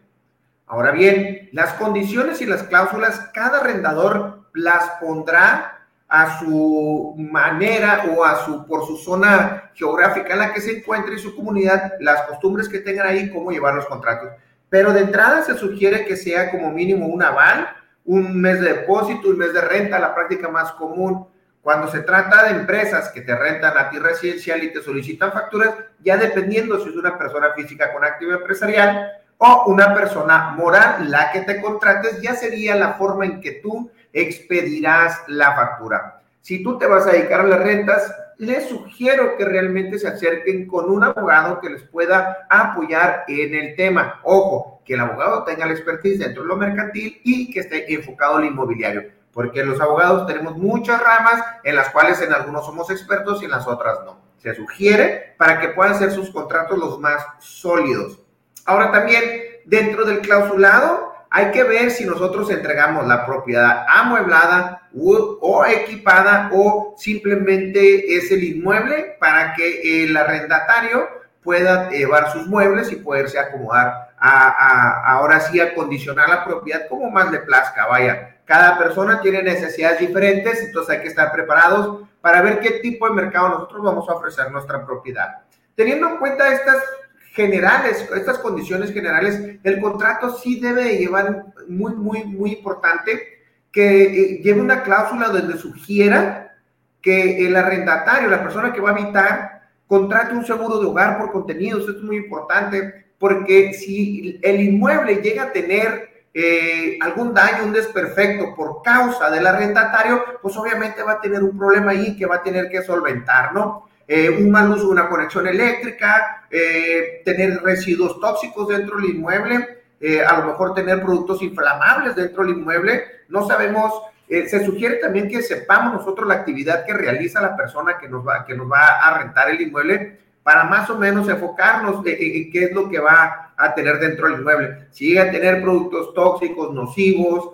Speaker 11: Ahora bien, las condiciones y las cláusulas, cada arrendador las pondrá a su manera o a su por su zona geográfica en la que se encuentre y su comunidad, las costumbres que tengan ahí, cómo llevar los contratos. Pero de entrada se sugiere que sea como mínimo un aval, un mes de depósito, un mes de renta, la práctica más común. Cuando se trata de empresas que te rentan a ti residencial y te solicitan facturas, ya dependiendo si es una persona física con actividad empresarial o una persona moral, la que te contrates, ya sería la forma en que tú expedirás la factura. Si tú te vas a dedicar a las rentas, les sugiero que realmente se acerquen con un abogado que les pueda apoyar en el tema. Ojo, que el abogado tenga la expertise dentro de lo mercantil y que esté enfocado al inmobiliario, porque los abogados tenemos muchas ramas en las cuales en algunos somos expertos y en las otras no. Se sugiere para que puedan ser sus contratos los más sólidos. Ahora también, dentro del clausulado, hay que ver si nosotros entregamos la propiedad amueblada o, equipada o simplemente es el inmueble para que el arrendatario pueda llevar sus muebles y poderse acomodar ahora sí acondicionar la propiedad como más le plazca, vaya. Cada persona tiene necesidades diferentes, entonces hay que estar preparados para ver qué tipo de mercado nosotros vamos a ofrecer nuestra propiedad. Teniendo en cuenta estas generales, estas condiciones generales, el contrato sí debe llevar muy, muy, muy importante que eh, lleve una cláusula donde sugiera que el arrendatario, la persona que va a habitar, contrate un seguro de hogar por contenidos. Esto es muy importante porque si el inmueble llega a tener eh, algún daño, un desperfecto por causa del arrendatario, pues obviamente va a tener un problema ahí que va a tener que solventar, ¿no? Eh, un mal uso una conexión eléctrica, eh, tener residuos tóxicos dentro del inmueble, eh, a lo mejor tener productos inflamables dentro del inmueble. No sabemos, se sugiere también que sepamos nosotros la actividad que realiza la persona que nos va, que nos va a rentar el inmueble para más o menos enfocarnos en qué es lo que va a tener dentro del inmueble. Si llega a tener productos tóxicos, nocivos,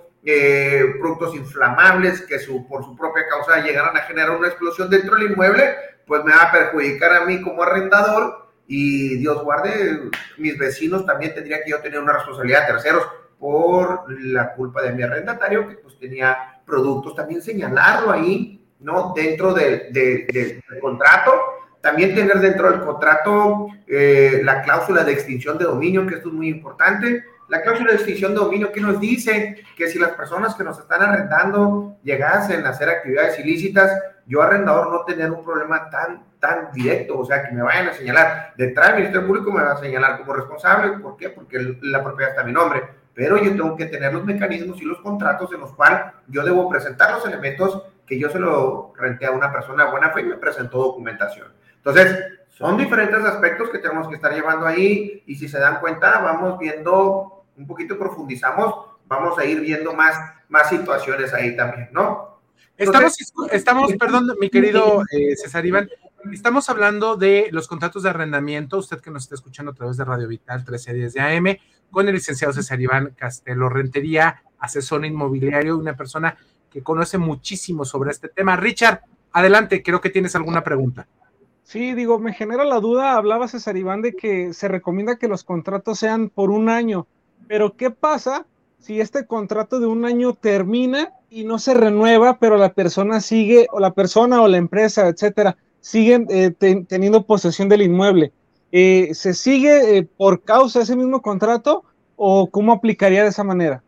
Speaker 11: productos inflamables que su, por su propia causa llegaran a generar una explosión dentro del inmueble, pues me va a perjudicar a mí como arrendador y Dios guarde, mis vecinos también tendrían que yo tener una responsabilidad de terceros por la culpa de mi arrendatario que pues tenía productos, también señalarlo ahí, ¿no? Dentro del, del, contrato, también tener dentro del contrato eh, la cláusula de extinción de dominio, que esto es muy importante. La cláusula de extinción de dominio que nos dice que si las personas que nos están arrendando llegasen a hacer actividades ilícitas, yo arrendador no tener un problema tan, tan directo, o sea, que me vayan a señalar, detrás del Ministerio Público me va a señalar como responsable, ¿por qué? Porque la propiedad está a mi nombre, pero yo tengo que tener los mecanismos y los contratos en los cuales yo debo presentar los elementos que yo se lo renté a una persona buena fe y me presentó documentación. Entonces, son diferentes aspectos que tenemos que estar llevando ahí y si se dan cuenta, vamos viendo, un poquito profundizamos, vamos a ir viendo más, más situaciones ahí también, ¿no?
Speaker 1: Estamos, estamos, perdón, mi querido eh, César Iván, estamos hablando de los contratos de arrendamiento, usted que nos está escuchando a través de Radio Vital 1310 de AM, con el licenciado César Iván Castelo Rentería, asesor inmobiliario, una persona que conoce muchísimo sobre este tema. Richard, adelante, creo que tienes alguna pregunta.
Speaker 10: Sí, digo, me genera la duda, hablaba César Iván de que se recomienda que los contratos sean por un año, pero ¿qué pasa si este contrato de un año termina y no se renueva, pero la persona sigue, o la persona o la empresa, etcétera, siguen eh, teniendo posesión del inmueble. Eh, ¿Se sigue eh, por causa de ese mismo contrato o cómo aplicaría de esa manera?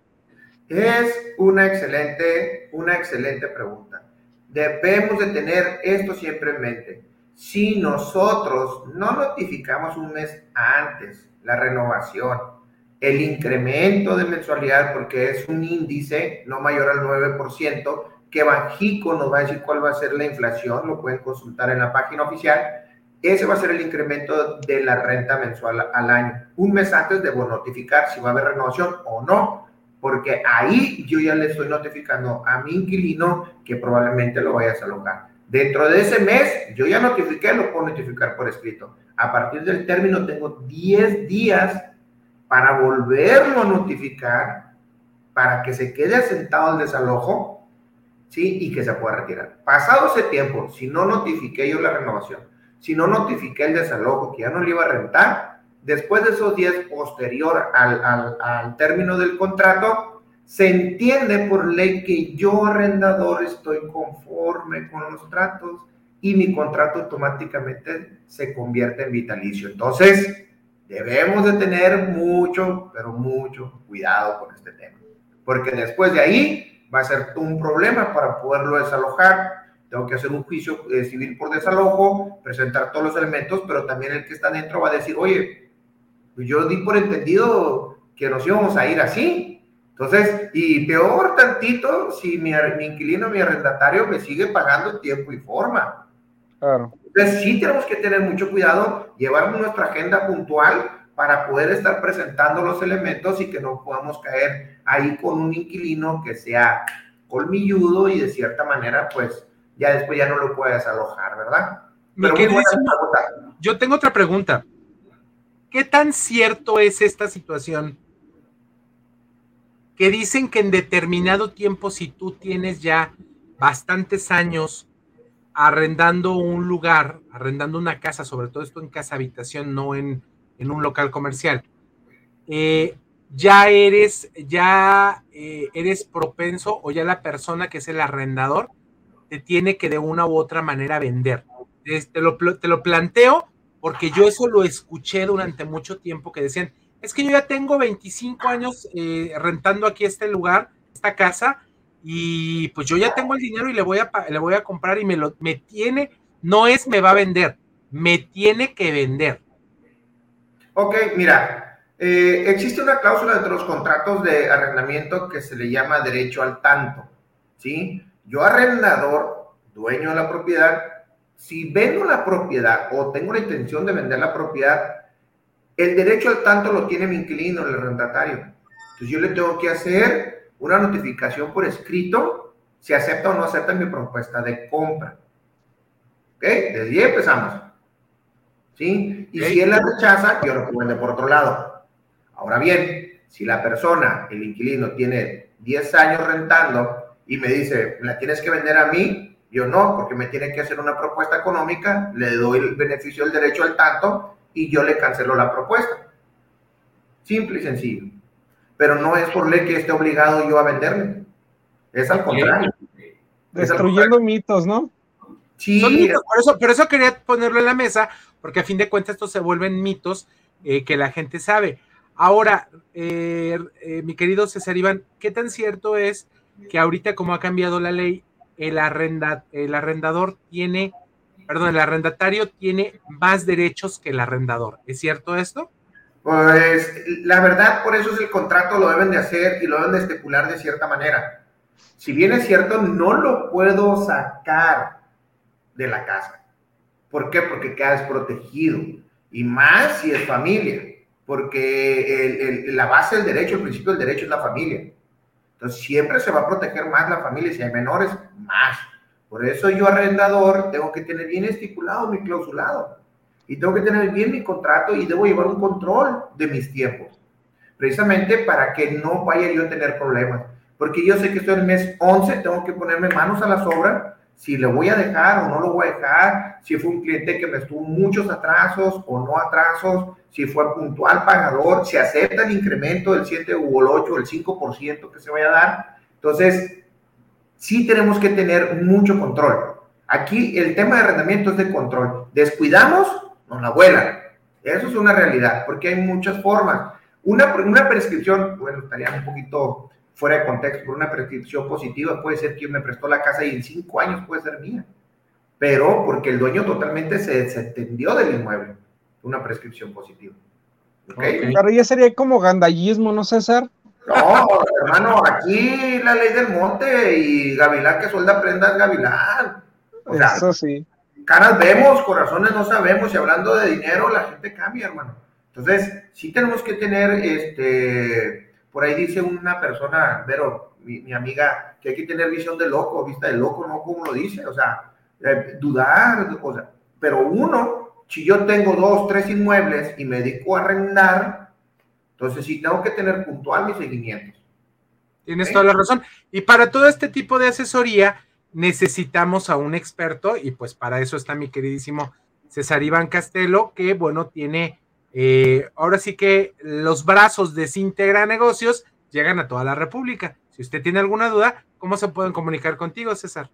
Speaker 11: Es una excelente, una excelente pregunta. Debemos de tener esto siempre en mente. Si nosotros no notificamos un mes antes la renovación, el incremento de mensualidad, porque es un índice no mayor al 9%, que Banjico nos va a decir cuál va a ser la inflación, lo pueden consultar en la página oficial. Ese va a ser el incremento de la renta mensual al año. Un mes antes debo notificar si va a haber renovación o no, porque ahí yo ya le estoy notificando a mi inquilino que probablemente lo vaya a alojar. Dentro de ese mes, yo ya notifiqué, lo puedo notificar por escrito. A partir del término tengo 10 días para volverlo a notificar, para que se quede asentado el desalojo, ¿sí? Y que se pueda retirar. Pasado ese tiempo, si no notifiqué yo la renovación, si no notifiqué el desalojo, que ya no le iba a rentar, después de esos días posterior al, al, al término del contrato, se entiende por ley que yo arrendador estoy conforme con los tratos y mi contrato automáticamente se convierte en vitalicio. Entonces, debemos de tener mucho, pero mucho cuidado con este tema, porque después de ahí va a ser un problema para poderlo desalojar. Tengo que hacer un juicio eh, civil por desalojo, presentar todos los elementos, pero también el que está dentro va a decir, oye, pues yo di por entendido que nos íbamos a ir así. Entonces, y peor tantito si mi, mi inquilino, mi arrendatario me sigue pagando tiempo y forma. Claro. Entonces sí tenemos que tener mucho cuidado, llevar nuestra agenda puntual para poder estar presentando los elementos y que no podamos caer ahí con un inquilino que sea colmilludo y de cierta manera pues ya después ya no lo puedes alojar, ¿verdad?
Speaker 1: Pero yo tengo otra pregunta. ¿qué tan cierto es esta situación? Que dicen que en determinado tiempo, si tú tienes ya bastantes años arrendando un lugar, arrendando una casa, sobre todo esto en casa habitación, no en, en un local comercial, eh, ya eres, ya eh, eres propenso o ya la persona que es el arrendador te tiene que de una u otra manera vender. Te lo, te lo planteo porque yo eso lo escuché durante mucho tiempo que decían, es que yo ya tengo 25 años eh, rentando aquí este lugar, esta casa, y pues yo ya tengo el dinero y le voy a, le voy a comprar y me lo me tiene, no es me va a vender, me tiene que vender.
Speaker 11: Ok, mira, eh, existe una cláusula dentro de los contratos de arrendamiento que se le llama derecho al tanto, ¿sí? Yo arrendador, dueño de la propiedad, si vendo la propiedad o tengo la intención de vender la propiedad, el derecho al tanto lo tiene mi inquilino, el arrendatario. Entonces yo le tengo que hacer una notificación por escrito si acepta o no acepta mi propuesta de compra. ¿Ok? Desde ahí empezamos. ¿Sí? Y si él la rechaza, yo lo puedo por otro lado. Ahora bien, si la persona, el inquilino, tiene 10 años rentando y me dice, la tienes que vender a mí, yo no, porque me tiene que hacer una propuesta económica, le doy el beneficio del derecho al tanto y yo le cancelo la propuesta. Simple y sencillo pero no es por ley que esté obligado yo a venderle. Es al contrario.
Speaker 10: Destruyendo mitos, ¿no?
Speaker 1: Sí. por, eso, por eso quería ponerlo en la mesa, porque a fin de cuentas estos se vuelven mitos eh, que la gente sabe. Ahora, eh, eh, mi querido César Iván, ¿qué tan cierto es que ahorita como ha cambiado la ley, el, arrenda, el arrendador tiene, perdón, el arrendatario tiene más derechos que el arrendador? ¿Es cierto esto?
Speaker 11: Pues la verdad, por eso es el contrato, lo deben de hacer y lo deben de estipular de cierta manera. Si bien es cierto, no lo puedo sacar de la casa. ¿Por qué? Porque queda desprotegido. Y más si es familia. Porque la base del derecho, el principio del derecho es la familia. Entonces siempre se va a proteger más la familia. Si hay menores, más. Por eso yo arrendador tengo que tener bien estipulado mi clausulado y tengo que tener bien mi contrato y debo llevar un control de mis tiempos, precisamente para que no vaya yo a tener problemas. Porque yo sé que estoy en el mes 11, tengo que ponerme manos a la sobra si le voy a dejar o no lo voy a dejar, si fue un cliente que me estuvo muchos atrasos o no atrasos, si fue puntual pagador, si acepta el incremento del 7 o el 8 o el 5% que se vaya a dar. Entonces, sí tenemos que tener mucho control. Aquí el tema de arrendamiento es de control. Descuidamos, nos la vuelan. Eso es una realidad, porque hay muchas formas. Una, una prescripción, bueno, estaría un poquito fuera de contexto, pero una prescripción positiva puede ser que me prestó la casa y en cinco años puede ser mía. Pero porque el dueño totalmente se desentendió del inmueble. Una prescripción positiva.
Speaker 10: ¿Okay? Claro, ya sería como gandallismo, ¿no, César?
Speaker 11: No, hermano, aquí la ley del monte y Gavilán que suelda prendas Gavilán.
Speaker 10: Eso sí
Speaker 11: caras vemos, corazones no sabemos, y hablando de dinero, la gente cambia, hermano. Entonces, sí tenemos que tener, este, por ahí dice una persona, pero mi, amiga, que hay que tener visión de loco, vista de loco, no como lo dice, o sea, eh, dudar, o sea, pero uno, si yo tengo dos, tres inmuebles y me dedico a arrendar, entonces sí tengo que tener puntual mis seguimientos.
Speaker 1: Tienes toda la razón. Y para todo este tipo de asesoría, necesitamos a un experto y pues para eso está mi queridísimo César Iván Castelo, que bueno, tiene, eh, ahora sí que los brazos de Sintegra Negocios llegan a toda la República. Si usted tiene alguna duda, ¿cómo se pueden comunicar contigo, César?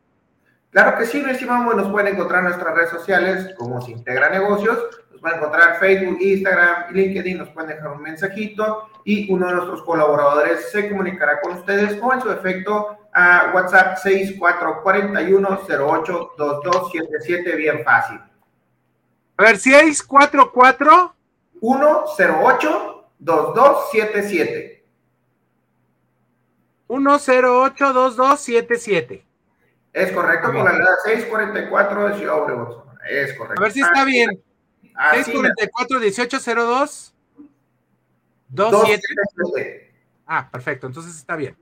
Speaker 11: Claro que sí, mi estimado, nos pueden encontrar en nuestras redes sociales como Sintegra Negocios, nos pueden encontrar Facebook, Instagram LinkedIn, nos pueden dejar un mensajito y uno de nuestros colaboradores se comunicará con ustedes o en su efecto a WhatsApp 6441-082277, bien fácil.
Speaker 1: A ver, 644
Speaker 11: 108-2277.
Speaker 1: 108-2277.
Speaker 11: Es correcto, con la edad 644 de Ciudad Obregón. Es correcto.
Speaker 1: A ver si está bien. 644-1802. 27. Ah, perfecto, entonces está bien.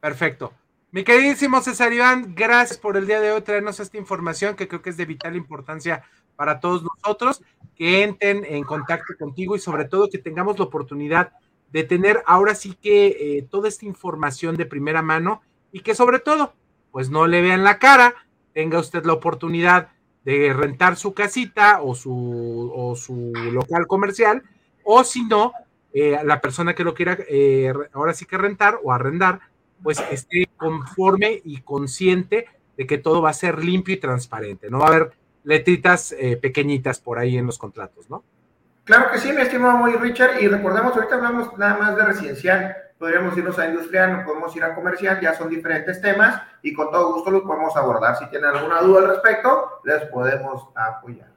Speaker 1: Perfecto. Mi queridísimo César Iván, gracias por el día de hoy traernos esta información que creo que es de vital importancia para todos nosotros, que entren en contacto contigo y sobre todo que tengamos la oportunidad de tener ahora sí que eh, toda esta información de primera mano y que sobre todo, pues no le vean la cara, tenga usted la oportunidad de rentar su casita o su, o su local comercial, o si no, eh, la persona que lo quiera eh, ahora sí que rentar o arrendar, pues esté conforme y consciente de que todo va a ser limpio y transparente, no va a haber letritas eh, pequeñitas por ahí en los contratos, ¿no?
Speaker 11: Claro que sí, mi estimado muy Richard, y recordemos, ahorita hablamos nada más de residencial, podríamos irnos a industrial, no podemos ir a comercial, ya son diferentes temas y con todo gusto los podemos abordar. Si tienen alguna duda al respecto, les podemos apoyar.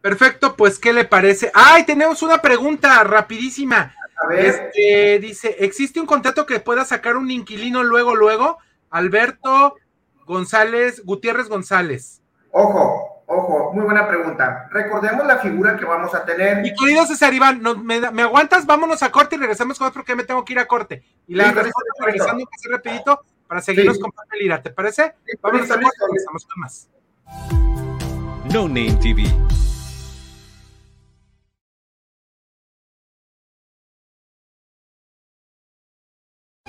Speaker 1: Perfecto, pues, ¿qué le parece? ¡Ay, tenemos una pregunta rapidísima! A ver. Este, dice, ¿existe un contrato que pueda sacar un inquilino luego, luego? Alberto González, Gutiérrez González.
Speaker 11: Ojo, ojo, muy buena pregunta. Recordemos la figura que vamos a tener.
Speaker 1: Mi querido César Iván, me, aguantas? Vámonos a corte y regresamos con otro porque me tengo que ir a corte. Y la regresando que rapidito para seguirnos con papel ¿te parece? Vámonos a corte y regresamos con más.
Speaker 4: No Name TV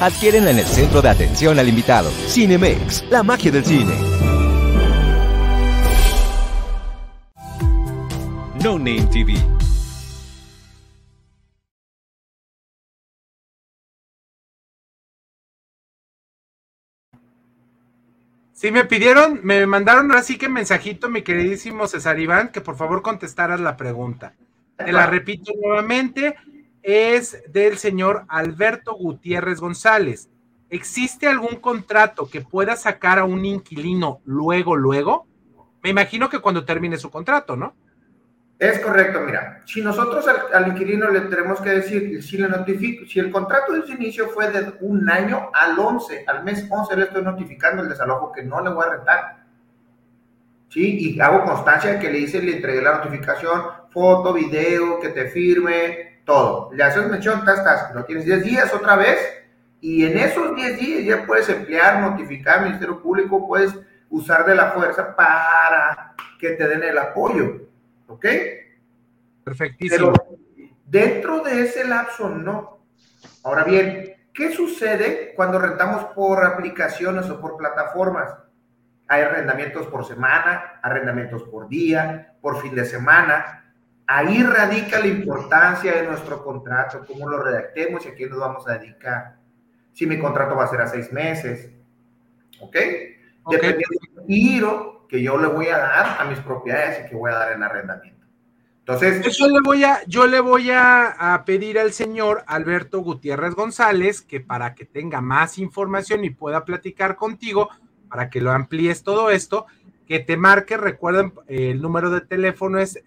Speaker 3: adquieren en el centro de atención al invitado. Cinemex, la magia del cine.
Speaker 4: No Name TV.
Speaker 1: Sí, me pidieron, me mandaron así que mensajito, mi queridísimo César Iván, que por favor contestaras la pregunta. Te la repito nuevamente es del señor Alberto Gutiérrez González. ¿Existe algún contrato que pueda sacar a un inquilino luego, luego? Me imagino que cuando termine su contrato, ¿no?
Speaker 11: Es correcto, mira, si nosotros al, inquilino le tenemos que decir, si le notifico, si el contrato de su inicio fue de un año al 11, al mes 11 le estoy notificando el desalojo que no le voy a rentar. ¿Sí? Y hago constancia de que le hice, le entregué la notificación, foto, video, que te firme, todo. Le haces mención, estás, lo tienes 10 días otra vez, y en esos 10 días ya puedes emplear, notificar al Ministerio Público, puedes usar de la fuerza para que te den el apoyo. ¿Ok?
Speaker 1: Perfectísimo.
Speaker 11: Pero dentro de ese lapso, no. Ahora bien, ¿qué sucede cuando rentamos por aplicaciones o por plataformas? Hay arrendamientos por semana, arrendamientos por día, por fin de semana. Ahí radica la importancia de nuestro contrato, cómo lo redactemos y a quién nos vamos a dedicar. Si mi contrato va a ser a seis meses, ¿ok? Dependiendo del giro que yo le voy a dar a mis propiedades y que voy a dar en arrendamiento. Entonces,
Speaker 1: yo le voy a, yo le voy a, a, pedir al señor Alberto Gutiérrez González que para que tenga más información y pueda platicar contigo, para que lo amplíes todo esto, que te marque, recuerden, el número de teléfono es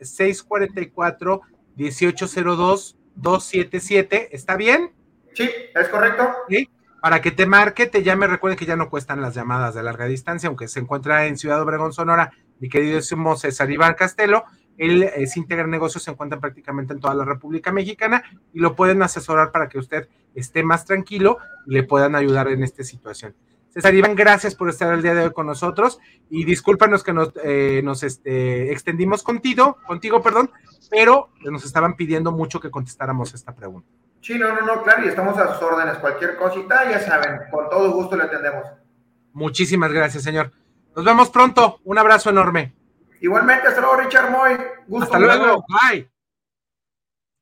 Speaker 1: 644-1802-277, ¿está bien?
Speaker 11: Sí, es correcto.
Speaker 1: ¿Sí? Para que te marque, te llame, recuerden que ya no cuestan las llamadas de larga distancia, aunque se encuentra en Ciudad Obregón, Sonora, mi querido César Iván Castelo, El eh, Sintegra Negocios se encuentra prácticamente en toda la República Mexicana y lo pueden asesorar para que usted esté más tranquilo y le puedan ayudar en esta situación. César Iván, gracias por estar el día de hoy con nosotros y discúlpanos que nos, eh, nos este, extendimos contigo, contigo, perdón, pero nos estaban pidiendo mucho que contestáramos esta pregunta.
Speaker 11: Sí, no, no, no, claro, y estamos a sus órdenes. Cualquier cosita, ya saben, con todo gusto le atendemos.
Speaker 1: Muchísimas gracias, señor. Nos vemos pronto. Un abrazo enorme.
Speaker 11: Igualmente, hasta luego, Richard Moy.
Speaker 1: Gusto. Hasta luego. Bye.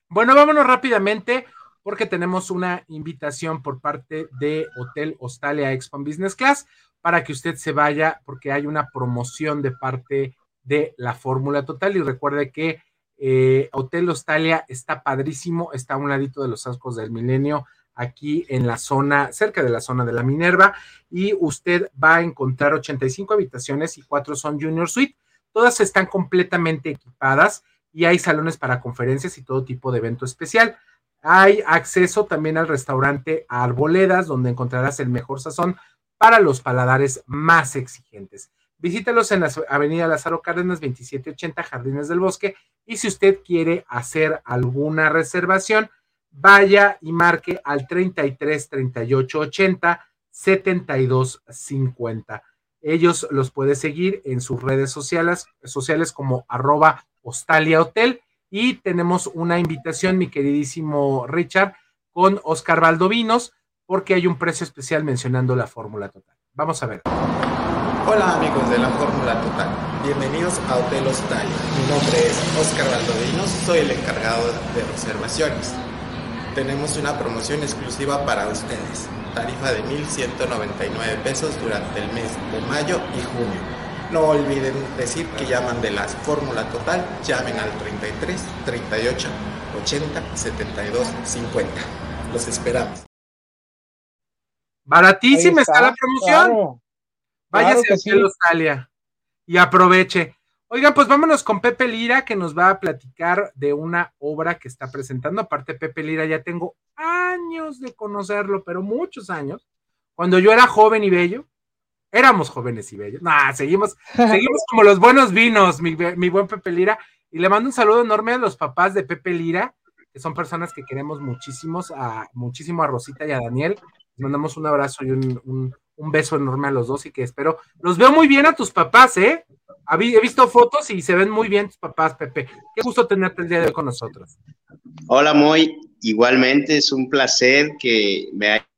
Speaker 1: Bueno, vámonos rápidamente porque tenemos una invitación por parte de Hotel Hostalia Expo Business Class para que usted se vaya porque hay una promoción de parte de la Fórmula Total y recuerde que eh, Hotel Hostalia está padrísimo, está a un ladito de los Ascos del Milenio, aquí en la zona, cerca de la zona de la Minerva, y usted va a encontrar 85 habitaciones y cuatro son Junior Suite. Todas están completamente equipadas y hay salones para conferencias y todo tipo de evento especial. Hay acceso también al restaurante Arboledas, donde encontrarás el mejor sazón para los paladares más exigentes. Visítelos en la avenida Lázaro Cárdenas 2780 Jardines del Bosque y si usted quiere hacer alguna reservación, vaya y marque al 33 38 80 72 50. Ellos los puede seguir en sus redes sociales, sociales como arroba hostalia hotel y tenemos una invitación, mi queridísimo Richard, con Oscar Valdovinos, porque hay un precio especial mencionando la fórmula total. Vamos a ver.
Speaker 6: Hola amigos de la Fórmula Total, bienvenidos a Hotel Hostal. Mi nombre es Oscar Valdovinos, soy el encargado de reservaciones. Tenemos una promoción exclusiva para ustedes, tarifa de 1.199 pesos durante el mes de mayo y junio. No olviden decir que llaman de la Fórmula Total, llamen al 33 38 80 72 50. Los esperamos.
Speaker 1: Baratísima está, la promoción. Váyase a Australia y aproveche. Oigan, pues vámonos con Pepe Lira, que nos va a platicar de una obra que está presentando. Aparte, Pepe Lira, ya tengo años de conocerlo, pero muchos años. Cuando yo era joven y bello, éramos jóvenes y bellos. Nah, seguimos, seguimos como los buenos vinos, mi, buen Pepe Lira. Y le mando un saludo enorme a los papás de Pepe Lira, que son personas que queremos muchísimos, a, muchísimo a Rosita y a Daniel. Les mandamos un abrazo y un, un beso enorme a los dos y que espero. Los veo muy bien a tus papás, ¿eh? He visto fotos y se ven muy bien tus papás, Pepe. Qué gusto tenerte el día de hoy con nosotros.
Speaker 12: Hola, Moy. Igualmente es un placer que me haya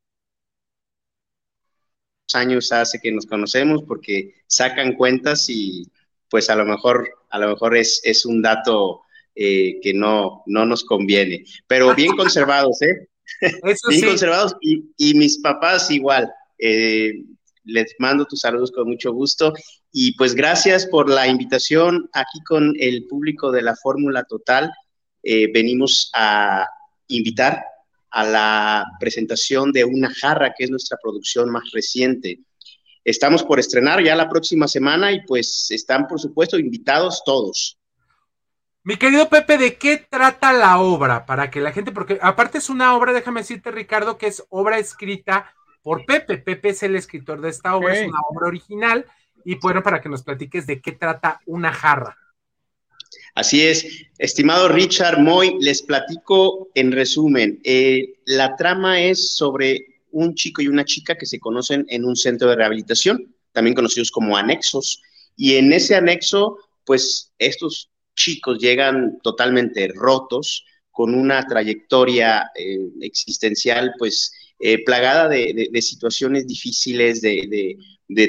Speaker 12: años hace que nos conocemos porque sacan cuentas y pues a lo mejor a lo mejor es, es un dato eh, que no, no nos conviene, pero [laughs] bien conservados, ¿eh? bien conservados y, y, mis papás igual. Eh, les mando tus saludos con mucho gusto y pues gracias por la invitación aquí con el público de la Fórmula Total. Eh, venimos a invitar a la presentación de Una Jarra, que es nuestra producción más reciente. Estamos por estrenar ya la próxima semana y pues están por supuesto invitados todos.
Speaker 1: Mi querido Pepe, ¿de qué trata la obra? Para que la gente, porque aparte es una obra, déjame decirte Ricardo, que es obra escrita por Pepe. Pepe es el escritor de esta obra, es una obra original. Y bueno, para que nos platiques de qué trata una jarra.
Speaker 12: Así es, estimado Richard Moy, les platico en resumen. Eh, la trama es sobre un chico y una chica que se conocen en un centro de rehabilitación, también conocidos como anexos. Y en ese anexo, pues estos chicos llegan totalmente rotos, con una trayectoria eh, existencial, pues eh, plagada de, situaciones difíciles, de,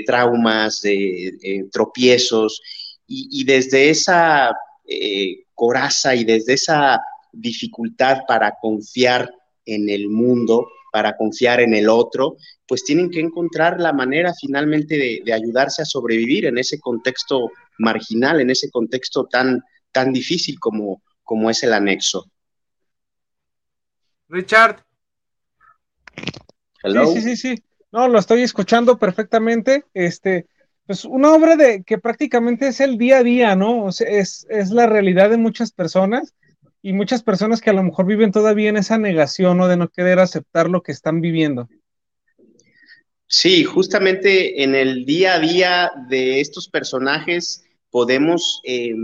Speaker 12: traumas, de tropiezos, y, desde esa eh, coraza y desde esa dificultad para confiar en el mundo, para confiar en el otro, pues tienen que encontrar la manera finalmente de, ayudarse a sobrevivir en ese contexto marginal, en ese contexto tan, tan difícil como, como es el anexo.
Speaker 1: Richard,
Speaker 10: Sí, sí, sí, No, lo estoy escuchando perfectamente. Este, pues una obra de que prácticamente es el día a día, ¿no? O sea, es, es la realidad de muchas personas y muchas personas que a lo mejor viven todavía en esa negación o de no querer aceptar lo que están viviendo.
Speaker 12: Sí, justamente en el día a día de estos personajes podemos eh,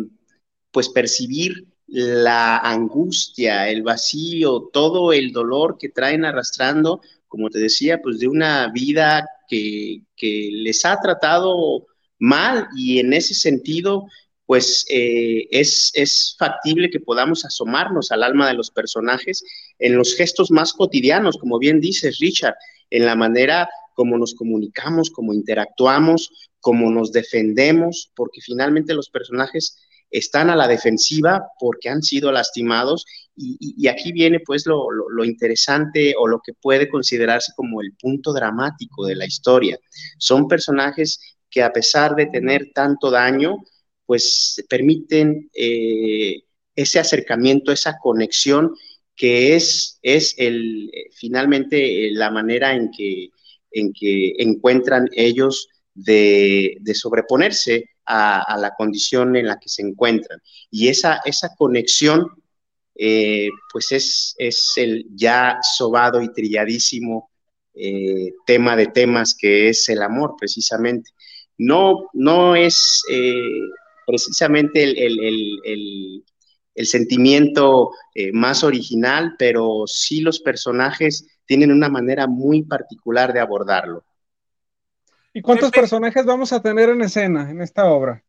Speaker 12: pues percibir la angustia, el vacío, todo el dolor que traen arrastrando, como te decía, pues de una vida que, les ha tratado mal y en ese sentido, pues eh, es, es factible que podamos asomarnos al alma de los personajes en los gestos más cotidianos, como bien dices, Richard, en la manera como nos comunicamos, como interactuamos, como nos defendemos, porque finalmente los personajes están a la defensiva porque han sido lastimados y, aquí viene pues lo, interesante o lo que puede considerarse como el punto dramático de la historia. Son personajes que a pesar de tener tanto daño, pues permiten eh, ese acercamiento, esa conexión que es, es el, finalmente la manera en que, en que encuentran ellos de, de sobreponerse a, la condición en la que se encuentran. Y esa, esa conexión, eh, pues es, es, el ya sobado y trilladísimo eh, tema de temas que es el amor, precisamente. No, no es eh, precisamente el, el sentimiento más original, pero sí los personajes tienen una manera muy particular de abordarlo.
Speaker 10: ¿Y cuántos personajes vamos a tener en escena en esta obra?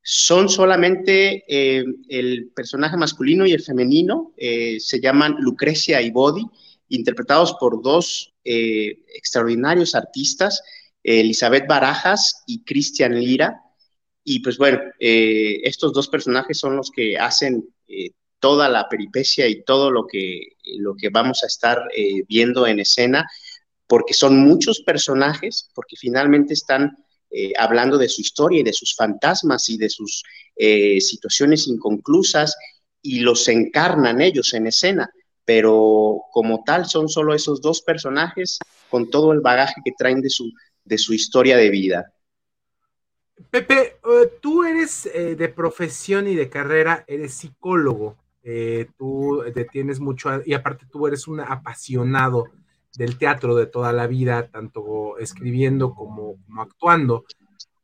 Speaker 12: Son solamente eh, el personaje masculino y el femenino, eh, se llaman Lucrecia y Body, interpretados por dos eh, extraordinarios artistas, Elizabeth Barajas y Cristian Lira. Y pues bueno, estos dos personajes son los que hacen toda la peripecia y todo lo que, lo que vamos a estar viendo en escena porque son muchos personajes, porque finalmente están eh, hablando de su historia y de sus fantasmas y de sus eh, situaciones inconclusas y los encarnan ellos en escena, pero como tal son solo esos dos personajes con todo el bagaje que traen de su, de su historia de vida.
Speaker 1: Pepe, eh, tú eres de profesión y de carrera, eres psicólogo, tú tienes mucho, y aparte tú eres un apasionado del teatro de toda la vida, tanto escribiendo como, actuando.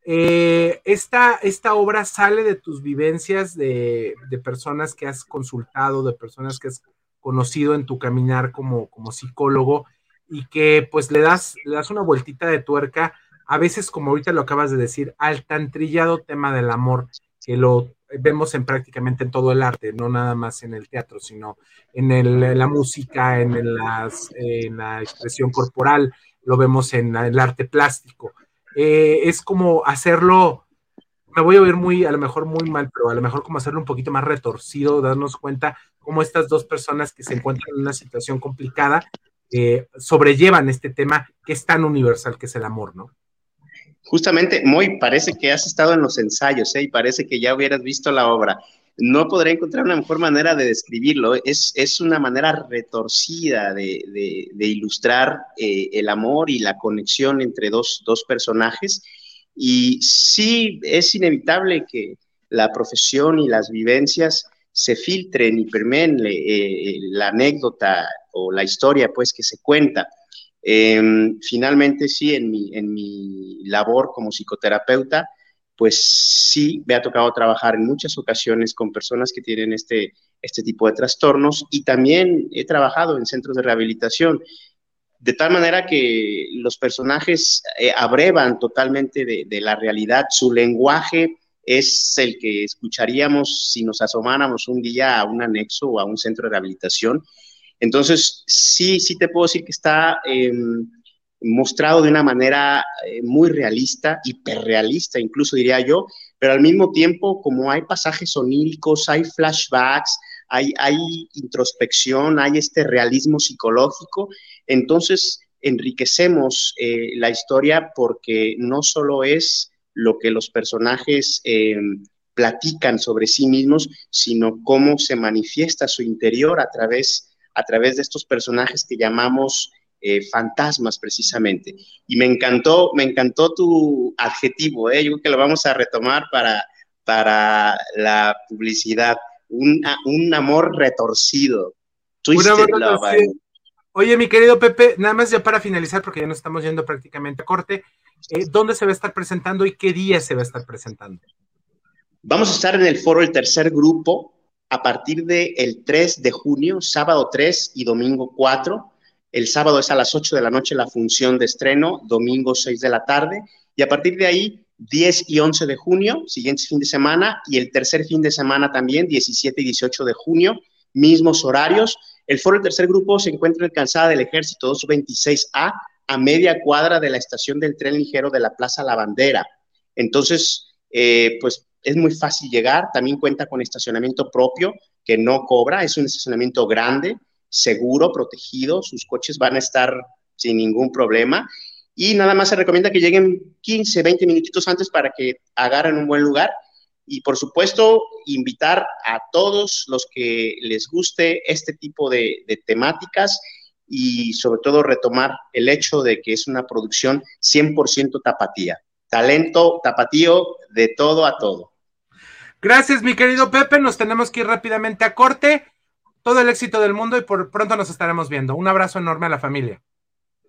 Speaker 1: Eh, esta, esta, obra sale de tus vivencias de, personas que has consultado, de personas que has conocido en tu caminar como, como psicólogo y que pues le das, le das una vueltita de tuerca, a veces como ahorita lo acabas de decir, al tan trillado tema del amor, que lo vemos en prácticamente en todo el arte, no nada más en el teatro, sino en, la música, en, la expresión corporal, lo vemos en el arte plástico. Eh, es como hacerlo, me voy a oír muy, a lo mejor muy mal, pero a lo mejor como hacerlo un poquito más retorcido, darnos cuenta cómo estas dos personas que se encuentran en una situación complicada eh, sobrellevan este tema que es tan universal que es el amor, ¿no?
Speaker 12: Justamente, muy parece que has estado en los ensayos ¿eh? y parece que ya hubieras visto la obra. No podré encontrar una mejor manera de describirlo. Es, es una manera retorcida de, de, ilustrar eh, el amor y la conexión entre dos, dos personajes. Y sí, es inevitable que la profesión y las vivencias se filtren y permeen eh, la anécdota o la historia pues que se cuenta. Em, finalmente, sí, en mi, en mi labor como psicoterapeuta, pues sí, me ha tocado trabajar en muchas ocasiones con personas que tienen este, este tipo de trastornos y también he trabajado en centros de rehabilitación, de tal manera que los personajes eh, abrevan totalmente de, de, la realidad, su lenguaje es el que escucharíamos si nos asomáramos un día a un anexo o a un centro de rehabilitación entonces, sí, sí te puedo decir que está em, mostrado de una manera eh, muy realista, hiperrealista, incluso diría yo, pero al mismo tiempo, como hay pasajes oníricos, hay flashbacks, hay, introspección, hay este realismo psicológico, entonces enriquecemos eh, la historia porque no solo es lo que los personajes em, platican sobre sí mismos, sino cómo se manifiesta su interior a través a través de estos personajes que llamamos eh, fantasmas precisamente. Y me encantó, me encantó tu adjetivo, ¿eh? yo creo que lo vamos a retomar para, para la publicidad, un, un amor retorcido.
Speaker 1: Oye, mi querido Pepe, nada más ya para finalizar, porque ya nos estamos yendo prácticamente a corte, eh, ¿dónde se va a estar presentando y qué día se va a estar presentando?
Speaker 12: Vamos a estar en el foro El Tercer Grupo a partir del el 3 de junio, sábado 3 y domingo 4. El sábado es a las 8 de la noche la función de estreno, domingo 6 de la tarde. Y a partir de ahí, 10 y 11 de junio, siguiente fin de semana, y el tercer fin de semana también, 17 y 18 de junio, mismos horarios. El foro del tercer grupo se encuentra en Calzada del Ejército 226A, a media cuadra de la estación del tren ligero de la Plaza La Bandera. Entonces, eh, pues es muy fácil llegar. También cuenta con estacionamiento propio que no cobra. Es un estacionamiento grande, seguro, protegido. Sus coches van a estar sin ningún problema. Y nada más se recomienda que lleguen 15, 20 minutitos antes para que agarren un buen lugar. Y por supuesto, invitar a todos los que les guste este tipo de, de temáticas y sobre todo retomar el hecho de que es una producción 100% tapatía. Talento tapatío de todo a todo.
Speaker 1: Gracias, mi querido Pepe. Nos tenemos que ir rápidamente a corte. Todo el éxito del mundo y por pronto nos estaremos viendo. Un abrazo enorme a la familia.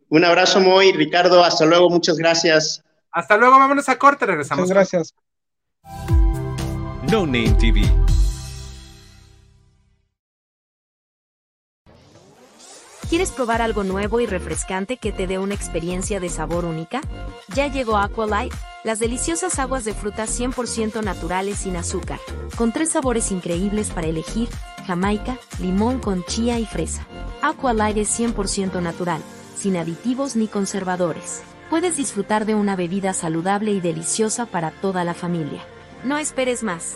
Speaker 12: Un abrazo muy, Ricardo. Hasta luego. Muchas gracias.
Speaker 1: Hasta luego. Vámonos a corte. Regresamos.
Speaker 10: Muchas gracias.
Speaker 4: No Name TV.
Speaker 9: ¿Quieres probar algo nuevo y refrescante que te dé una experiencia de sabor única? Ya llegó Aqualight, las deliciosas aguas de frutas 100% naturales sin azúcar, con tres sabores increíbles para elegir, jamaica, limón con chía y fresa. Aqualight es 100% natural, sin aditivos ni conservadores. Puedes disfrutar de una bebida saludable y deliciosa para toda la familia. No esperes más.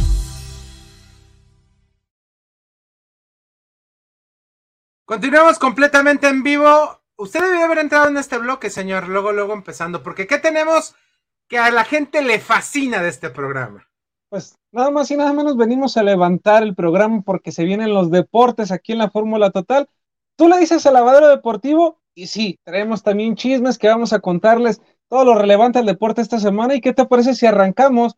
Speaker 1: Continuamos completamente en vivo. Usted debió haber entrado en este bloque, señor, luego, luego empezando, porque ¿qué tenemos que a la gente le fascina de este programa?
Speaker 10: Pues nada más y nada menos venimos a levantar el programa porque se vienen los deportes aquí en la Fórmula Total. Tú le dices al lavadero deportivo y sí, traemos también chismes que vamos a contarles todo lo relevante al deporte esta semana. ¿Y qué te parece si arrancamos?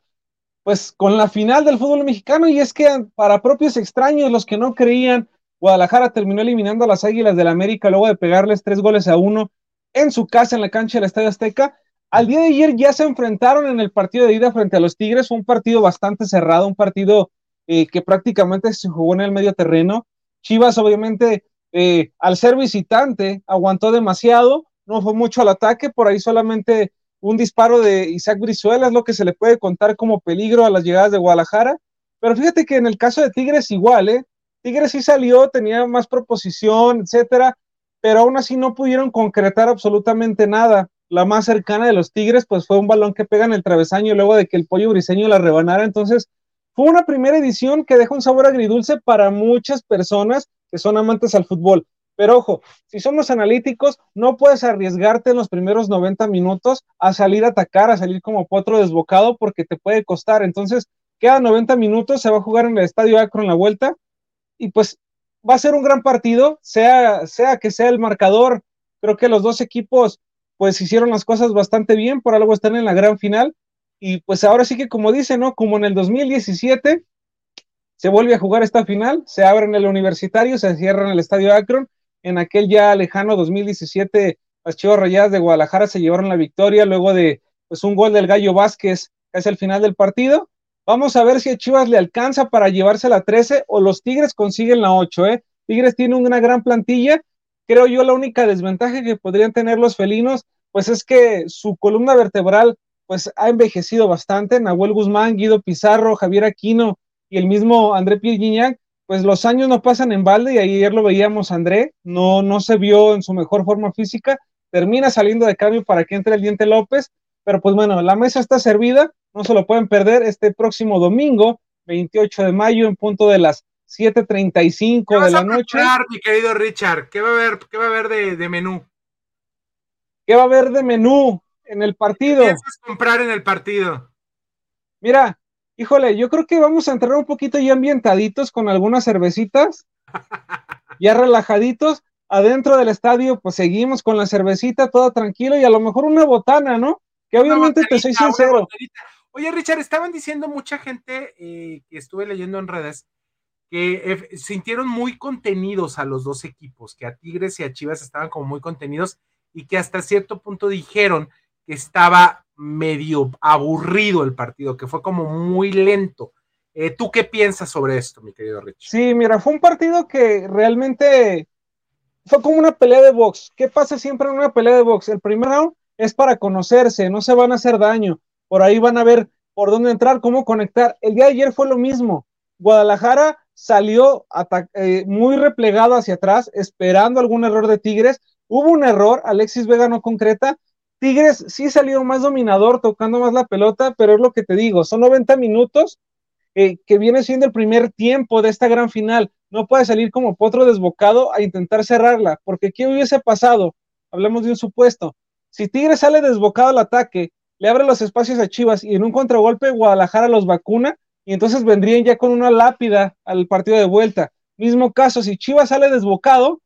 Speaker 10: Pues con la final del fútbol mexicano y es que para propios extraños, los que no creían, Guadalajara terminó eliminando a las Águilas del América luego de pegarles tres goles a uno en su casa en la cancha del Estadio Azteca. Al día de ayer ya se enfrentaron en el partido de ida frente a los Tigres, un partido bastante cerrado, un partido eh, que prácticamente se jugó en el medio terreno. Chivas obviamente eh, al ser visitante aguantó demasiado, no fue mucho al ataque, por ahí solamente un disparo de Isaac Brizuela es lo que se le puede contar como peligro a las llegadas de Guadalajara. Pero fíjate que en el caso de Tigres igual, ¿eh? Tigres sí salió, tenía más proposición, etcétera, pero aún así no pudieron concretar absolutamente nada. La más cercana de los Tigres, pues fue un balón que pega en el travesaño luego de que el pollo briseño la rebanara. Entonces, fue una primera edición que deja un sabor agridulce para muchas personas que son amantes al fútbol. Pero ojo, si somos analíticos, no puedes arriesgarte en los primeros 90 minutos a salir a atacar, a salir como potro desbocado, porque te puede costar. Entonces, quedan 90 minutos, se va a jugar en el Estadio Acro en la vuelta y pues va a ser un gran partido, sea, sea que sea el marcador. Creo que los dos equipos pues hicieron las cosas bastante bien, por algo están en la gran final. y pues ahora sí que como dice, ¿no? Como en el 2017 se vuelve a jugar esta final, se abre en el universitario, se cierra en el estadio Akron, en aquel ya lejano 2017 las Chivas Rayadas de Guadalajara se llevaron la victoria luego de pues un gol del Gallo Vázquez casi al final del partido. Vamos a ver si a Chivas le alcanza para llevarse la 13 o los Tigres consiguen la 8, ¿eh? Tigres tiene una gran plantilla. Creo yo la única desventaja que podrían tener los felinos, pues es que su columna vertebral pues ha envejecido bastante. Nahuel Guzmán, Guido Pizarro, Javier Aquino y el mismo André Pierre pues los años no pasan en balde y ayer lo veíamos André, no, no se vio en su mejor forma física, termina saliendo de cambio para que entre el Diente López, pero pues bueno, la mesa está servida, no se lo pueden perder este próximo domingo, 28 de mayo, en punto de las 7.35 de la noche.
Speaker 1: mi querido Richard? ¿Qué va a haber, qué va a haber de, menú?
Speaker 10: ¿Qué va a haber de menú en el partido? ¿Qué
Speaker 1: comprar en el partido?
Speaker 10: Mira, híjole, yo creo que vamos a entrar un poquito ya ambientaditos con algunas cervecitas, [laughs] ya relajaditos. Adentro del estadio, pues seguimos con la cervecita, todo tranquilo y a lo mejor una botana, ¿no? Que obviamente te soy sincero.
Speaker 1: Oye, Richard, estaban diciendo mucha gente eh, que estuve leyendo en redes que sintieron muy contenidos a los dos equipos, que a Tigres y a Chivas estaban como muy contenidos y que hasta cierto punto dijeron que estaba medio aburrido el partido, que fue como muy lento. Eh, ¿Tú qué piensas sobre esto, mi querido Richard?
Speaker 10: Sí, mira, fue un partido que realmente fue como una pelea de box. ¿Qué pasa siempre en una pelea de box? El primer round es para conocerse, no se van a hacer daño. Por ahí van a ver por dónde entrar, cómo conectar. El día de ayer fue lo mismo. Guadalajara salió eh, muy replegado hacia atrás, esperando algún error de Tigres. Hubo un error, Alexis Vega no concreta. Tigres sí salió más dominador, tocando más la pelota, pero es lo que te digo, son 90 minutos eh, que viene siendo el primer tiempo de esta gran final. No puede salir como potro desbocado a intentar cerrarla, porque ¿qué hubiese pasado? Hablemos de un supuesto. Si Tigres sale desbocado al ataque, le abre los espacios a Chivas y en un contragolpe Guadalajara los vacuna, y entonces vendrían ya con una lápida al partido de vuelta. Mismo caso, si Chivas sale desbocado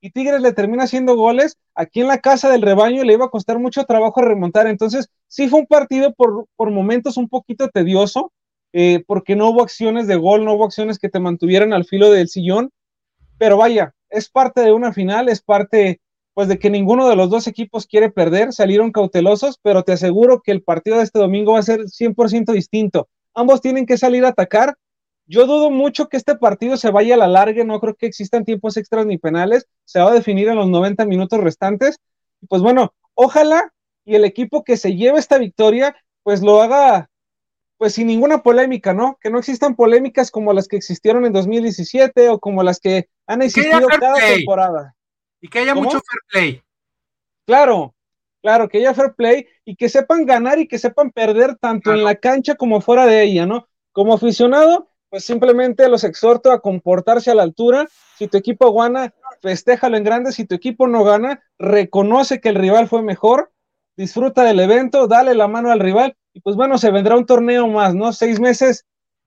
Speaker 10: y Tigres le termina haciendo goles, aquí en la casa del rebaño le iba a costar mucho trabajo remontar. Entonces, sí fue un partido por, por momentos un poquito tedioso, eh, porque no hubo acciones de gol, no hubo acciones que te mantuvieran al filo del sillón. Pero vaya, es parte de una final, es parte pues de que ninguno de los dos equipos quiere perder, salieron cautelosos, pero te aseguro que el partido de este domingo va a ser 100% distinto ambos tienen que salir a atacar. Yo dudo mucho que este partido se vaya a la larga, no creo que existan tiempos extras ni penales, se va a definir en los 90 minutos restantes. Pues bueno, ojalá y el equipo que se lleve esta victoria, pues lo haga pues sin ninguna polémica, ¿no? Que no existan polémicas como las que existieron en 2017 o como las que han existido cada temporada.
Speaker 1: Y que haya mucho fair play.
Speaker 10: Claro, Claro, que haya fair play y que sepan ganar y que sepan perder tanto en la cancha como fuera de ella, ¿no? Como aficionado, pues simplemente los exhorto a comportarse a la altura. Si tu equipo gana, festéjalo en grande. Si tu equipo no gana, reconoce que el rival fue mejor, disfruta del evento, dale la mano al rival y pues bueno, se vendrá un torneo más, ¿no? Seis meses,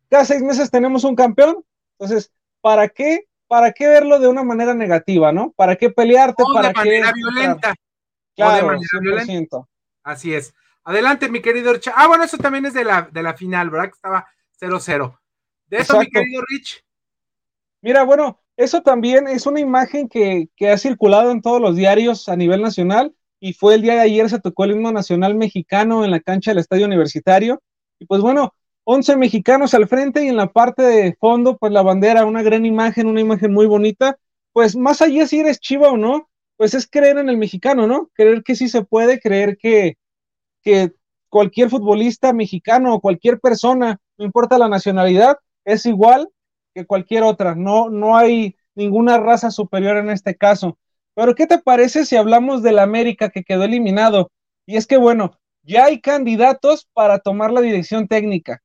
Speaker 10: cada seis meses tenemos un campeón. Entonces, ¿para qué? ¿Para qué verlo de una manera negativa, no? ¿Para qué pelearte?
Speaker 1: ¿Para de manera violenta.
Speaker 10: Claro,
Speaker 1: Así es. Adelante, mi querido Rich. Ah, bueno, eso también es de la, de la final, ¿verdad? Que estaba 0-0. De eso, mi querido Rich.
Speaker 10: Mira, bueno, eso también es una imagen que, que, ha circulado en todos los diarios a nivel nacional y fue el día de ayer, se tocó el himno nacional mexicano en la cancha del estadio universitario. Y pues bueno, 11 mexicanos al frente y en la parte de fondo, pues la bandera, una gran imagen, una imagen muy bonita. Pues más allá si eres chiva o no, pues es creer en el mexicano, ¿no? Creer que sí se puede, creer que, que cualquier futbolista mexicano o cualquier persona, no importa la nacionalidad, es igual que cualquier otra. No, no hay ninguna raza superior en este caso. Pero, ¿qué te parece si hablamos del América que quedó eliminado? Y es que, bueno, ya hay candidatos para tomar la dirección técnica.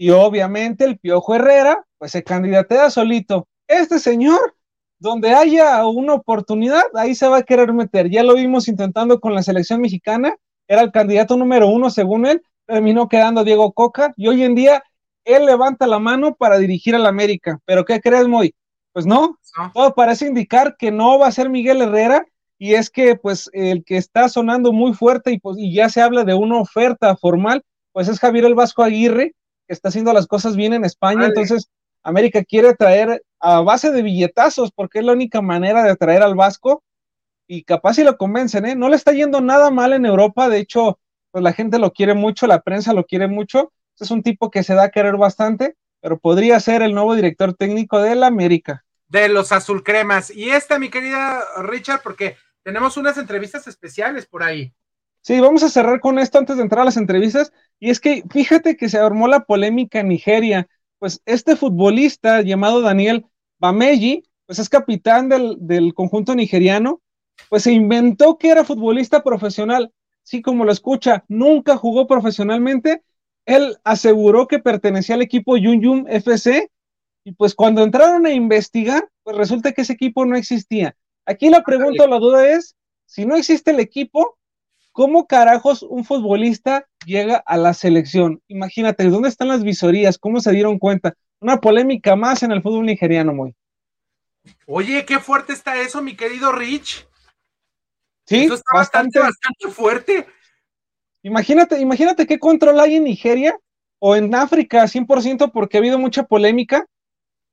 Speaker 10: Y obviamente el Piojo Herrera, pues se candidatea solito. Este señor donde haya una oportunidad, ahí se va a querer meter. Ya lo vimos intentando con la selección mexicana, era el candidato número uno según él, terminó quedando Diego Coca y hoy en día él levanta la mano para dirigir al América. Pero ¿qué crees, Moy? Pues no, todo parece indicar que no va a ser Miguel Herrera y es que pues el que está sonando muy fuerte y, pues, y ya se habla de una oferta formal pues es Javier el Vasco Aguirre, que está haciendo las cosas bien en España, entonces América quiere traer a base de billetazos, porque es la única manera de atraer al Vasco, y capaz si lo convencen, ¿eh? No le está yendo nada mal en Europa, de hecho, pues la gente lo quiere mucho, la prensa lo quiere mucho, es un tipo que se da a querer bastante, pero podría ser el nuevo director técnico de la América.
Speaker 1: De los azul cremas. Y esta, mi querida Richard, porque tenemos unas entrevistas especiales por ahí.
Speaker 10: Sí, vamos a cerrar con esto antes de entrar a las entrevistas. Y es que fíjate que se armó la polémica en Nigeria. Pues este futbolista llamado Daniel Bameji, pues es capitán del, del conjunto nigeriano, pues se inventó que era futbolista profesional. Sí, como lo escucha, nunca jugó profesionalmente. Él aseguró que pertenecía al equipo Yun Yun FC y pues cuando entraron a investigar, pues resulta que ese equipo no existía. Aquí la pregunta o la duda es, si no existe el equipo, ¿cómo carajos un futbolista llega a la selección? Imagínate, ¿dónde están las visorías? ¿Cómo se dieron cuenta? Una polémica más en el fútbol nigeriano, muy.
Speaker 1: Oye, qué fuerte está eso, mi querido Rich.
Speaker 10: Sí,
Speaker 1: eso está bastante, bastante fuerte.
Speaker 10: Imagínate, imagínate qué control hay en Nigeria o en África 100% porque ha habido mucha polémica,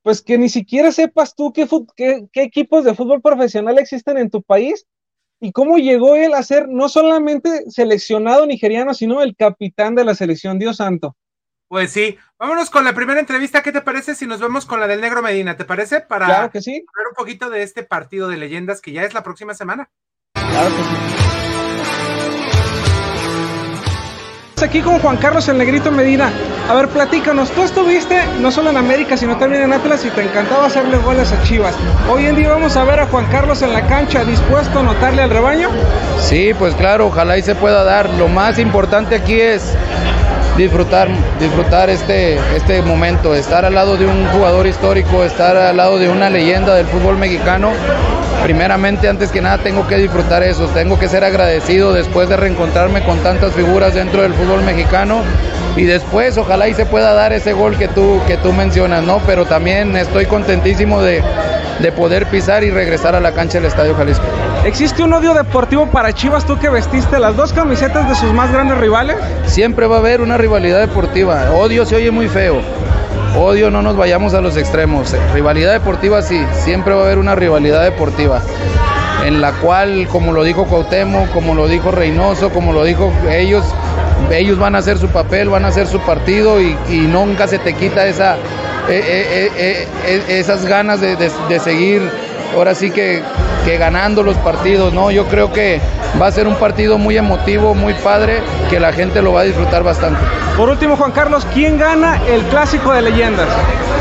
Speaker 10: pues que ni siquiera sepas tú qué, qué, qué, equipos de fútbol profesional existen en tu país y cómo llegó él a ser no solamente seleccionado nigeriano, sino el capitán de la selección, Dios santo.
Speaker 1: Pues sí, vámonos con la primera entrevista, ¿qué te parece si nos vemos con la del Negro Medina? ¿Te parece? Para
Speaker 10: claro que sí.
Speaker 1: hablar un poquito de este partido de leyendas que ya es la próxima semana.
Speaker 10: Claro que sí. Aquí con Juan Carlos el Negrito Medina. A ver, platícanos, tú estuviste no solo en América, sino también en Atlas y te encantaba hacerle goles a Chivas. Hoy en día vamos a ver a Juan Carlos en la cancha dispuesto a notarle al rebaño.
Speaker 13: Sí, pues claro, ojalá y se pueda dar. Lo más importante aquí es disfrutar, disfrutar este, este momento, estar al lado de un jugador histórico, estar al lado de una leyenda del fútbol mexicano. Primeramente, antes que nada, tengo que disfrutar eso, tengo que ser agradecido después de reencontrarme con tantas figuras dentro del fútbol mexicano y después ojalá y se pueda dar ese gol que tú, que tú mencionas, ¿no? Pero también estoy contentísimo de, de poder pisar y regresar a la cancha del Estadio Jalisco.
Speaker 10: ¿Existe un odio deportivo para Chivas tú que vestiste las dos camisetas de sus más grandes rivales?
Speaker 13: Siempre va a haber una rivalidad deportiva. Odio se oye muy feo. Odio, no nos vayamos a los extremos. Rivalidad deportiva sí, siempre va a haber una rivalidad deportiva en la cual, como lo dijo Cuauhtémoc, como lo dijo Reynoso, como lo dijo ellos, ellos van a hacer su papel, van a hacer su partido y, nunca se te quita esa, eh, eh, eh, esas ganas de, seguir, ahora sí que, que ganando los partidos, ¿no? Yo creo que va a ser un partido muy emotivo, muy padre, que la gente lo va a disfrutar bastante.
Speaker 10: Por último, Juan Carlos, ¿quién gana el clásico de leyendas?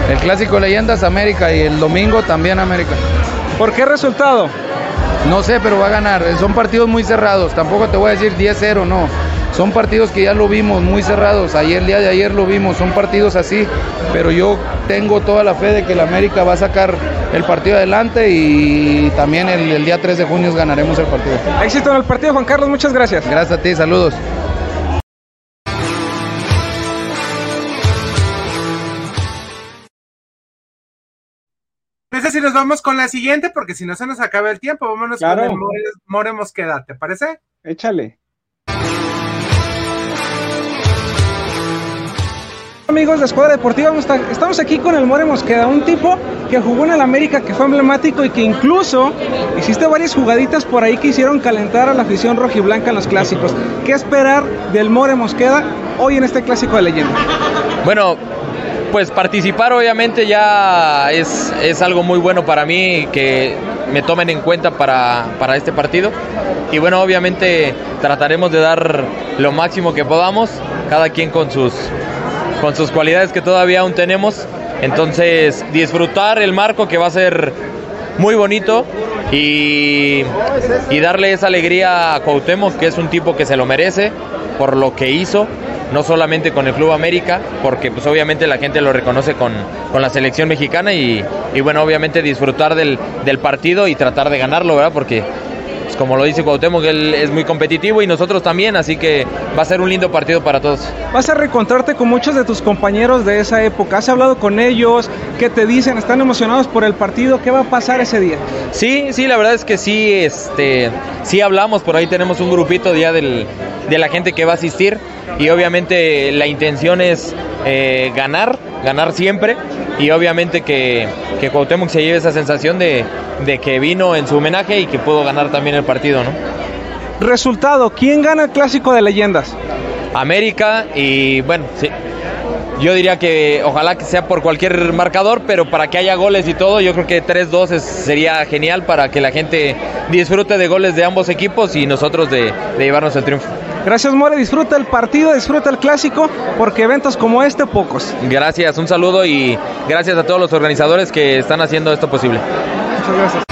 Speaker 13: El clásico de leyendas América y el domingo también América.
Speaker 10: ¿Por qué resultado?
Speaker 13: No sé, pero va a ganar. Son partidos muy cerrados. Tampoco te voy a decir 10-0, no. Son partidos que ya lo vimos muy cerrados. Ayer, el día de ayer lo vimos. Son partidos así. Pero yo tengo toda la fe de que el América va a sacar el partido adelante y también el, el día 3 de junio ganaremos el partido.
Speaker 10: Éxito en el partido, Juan Carlos. Muchas gracias.
Speaker 13: Gracias a ti. Saludos.
Speaker 1: No sé si nos vamos con la siguiente, porque si no se nos acaba el tiempo, vámonos
Speaker 10: Claro.
Speaker 1: con el More, More Mosqueda, ¿te parece?
Speaker 10: Échale. Amigos de Escuadra Deportiva, estamos aquí con el More Mosqueda, un tipo que jugó en el América, que fue emblemático y que incluso hiciste varias jugaditas por ahí que hicieron calentar a la afición rojiblanca en los clásicos. ¿Qué esperar del More Mosqueda hoy en este clásico de leyenda?
Speaker 14: Bueno, pues participar obviamente ya es, es algo muy bueno para mí que me tomen en cuenta para, para este partido. Y bueno, obviamente trataremos de dar lo máximo que podamos, cada quien con sus, con sus cualidades que todavía aún tenemos. Entonces, disfrutar el marco que va a ser muy bonito y, y darle esa alegría a Cuauhtémoc, que es un tipo que se lo merece por lo que hizo, no solamente con el Club América, porque pues obviamente la gente lo reconoce con, con la selección mexicana y, y bueno, obviamente disfrutar del, del partido y tratar de ganarlo, ¿verdad? Porque pues, como lo dice Cuauhtémoc, él es muy competitivo y nosotros también, así que va a ser un lindo partido para todos.
Speaker 10: Vas a reencontrarte con muchos de tus compañeros de esa época. ¿Has hablado con ellos? ¿Qué te dicen? ¿Están emocionados por el partido? ¿Qué va a pasar ese día?
Speaker 14: Sí, sí, la verdad es que sí, este, sí hablamos, por ahí tenemos un grupito ya del, de la gente que va a asistir y obviamente la intención es eh, ganar, ganar siempre y obviamente que, que Cuauhtémoc se lleve esa sensación de, de que vino en su homenaje y que pudo ganar también el partido, ¿no?
Speaker 10: Resultado, ¿quién gana el clásico de leyendas?
Speaker 14: América y bueno, sí. Yo diría que ojalá que sea por cualquier marcador, pero para que haya goles y todo, yo creo que 3-2 es- sería genial para que la gente disfrute de goles de ambos equipos y nosotros de, de llevarnos el triunfo.
Speaker 10: Gracias, More. Disfruta el partido, disfruta el clásico, porque eventos como este, pocos.
Speaker 14: Gracias, un saludo y gracias a todos los organizadores que están haciendo esto posible.
Speaker 10: Muchas gracias.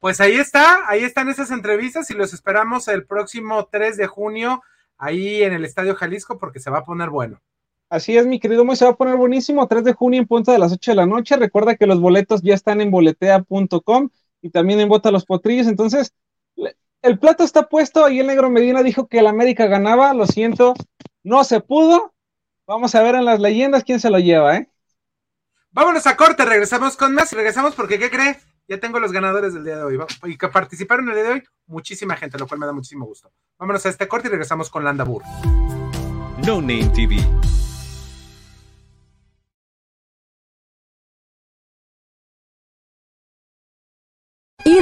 Speaker 1: Pues ahí está, ahí están esas entrevistas y los esperamos el próximo 3 de junio ahí en el Estadio Jalisco porque se va a poner bueno.
Speaker 10: Así es, mi querido Moy, se va a poner buenísimo. 3 de junio en punto de las 8 de la noche. Recuerda que los boletos ya están en boletea.com y también en Bota los Potrillos. Entonces, el plato está puesto. Ahí el Negro Medina dijo que el América ganaba. Lo siento, no se pudo. Vamos a ver en las leyendas quién se lo lleva, ¿eh?
Speaker 1: Vámonos a corte, regresamos con más. Regresamos porque, ¿qué cree? Ya tengo los ganadores del día de hoy. Y que participaron el día de hoy, muchísima gente, lo cual me da muchísimo gusto. Vámonos a este corte y regresamos con Landa Burr.
Speaker 4: No Name TV.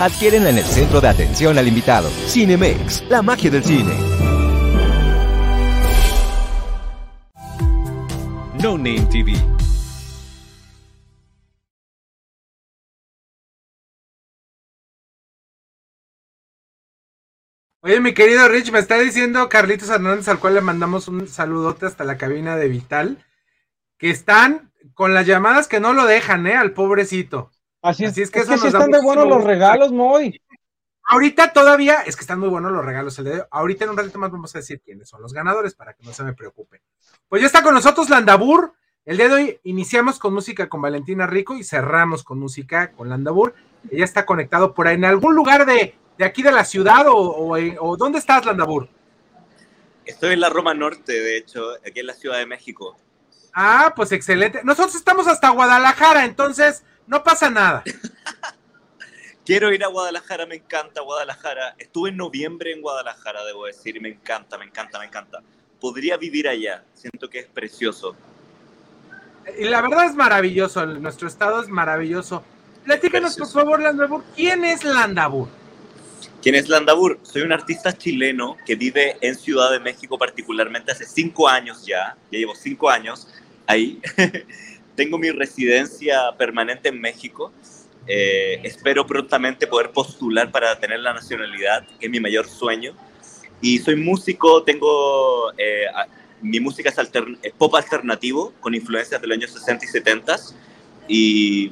Speaker 3: Adquiérenla en el centro de atención al invitado. Cinemex, la magia del cine.
Speaker 4: No Name TV.
Speaker 1: Oye, mi querido Rich, me está diciendo Carlitos Hernández, al cual le mandamos un saludote hasta la cabina de Vital, que están con las llamadas que no lo dejan, ¿eh? Al pobrecito.
Speaker 10: Así es,
Speaker 1: Así
Speaker 10: es
Speaker 1: que
Speaker 10: que, sí
Speaker 1: nos da
Speaker 10: están de buenos los regalos, Moy.
Speaker 1: Ahorita todavía, es que están muy buenos los regalos. el de hoy. Ahorita en un ratito más vamos a decir quiénes son los ganadores para que no se me preocupen. Pues ya está con nosotros Landabur. El día de hoy iniciamos con música con Valentina Rico y cerramos con música con Landabur. Ella está conectado por ahí en algún lugar de, de aquí de la ciudad o, o, o ¿dónde estás, Landabur?
Speaker 15: Estoy en la Roma Norte, de hecho, aquí en la Ciudad de México.
Speaker 1: Ah, pues excelente. Nosotros estamos hasta Guadalajara, entonces no pasa nada. [laughs]
Speaker 15: Quiero ir a Guadalajara, me encanta Guadalajara. Estuve en noviembre en Guadalajara, debo decir, y me encanta, me encanta, me encanta. Podría vivir allá, siento que es precioso.
Speaker 1: Y la verdad es maravilloso, nuestro estado es maravilloso. Platícanos, por favor, Landabur, ¿quién es Landabur?
Speaker 15: ¿Quién es Landabur? Soy un artista chileno que vive en Ciudad de México particularmente hace cinco años ya. Ya llevo cinco años ahí. [laughs] Tengo mi residencia permanente en México. Eh, espero prontamente poder postular para tener la nacionalidad, que es mi mayor sueño. Y soy músico, tengo... eh, mi música es, altern- es pop alternativo, con influencias de los años 60 y 70. Y,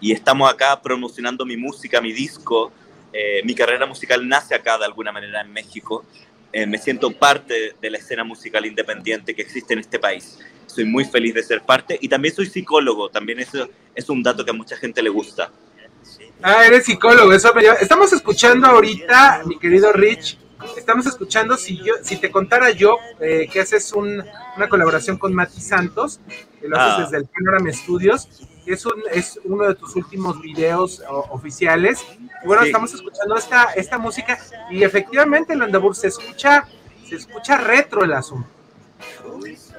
Speaker 15: y estamos acá promocionando mi música, mi disco, Eh, mi carrera musical nace acá de alguna manera en México. Eh, me siento parte de la escena musical independiente que existe en este país. Soy muy feliz de ser parte y también soy psicólogo. También eso es un dato que a mucha gente le gusta.
Speaker 1: Ah, eres psicólogo, eso me lleva. Estamos escuchando ahorita, mi querido Rich, estamos escuchando si yo, si te contara yo eh, que haces un, una colaboración con Mati Santos, que lo haces
Speaker 15: Ah.
Speaker 1: desde el Panorama Studios, es, un, es uno de tus últimos videos o- oficiales. Y bueno,
Speaker 15: Sí.
Speaker 1: estamos escuchando esta, esta música y efectivamente, Landabur, se escucha, se escucha retro el asunto.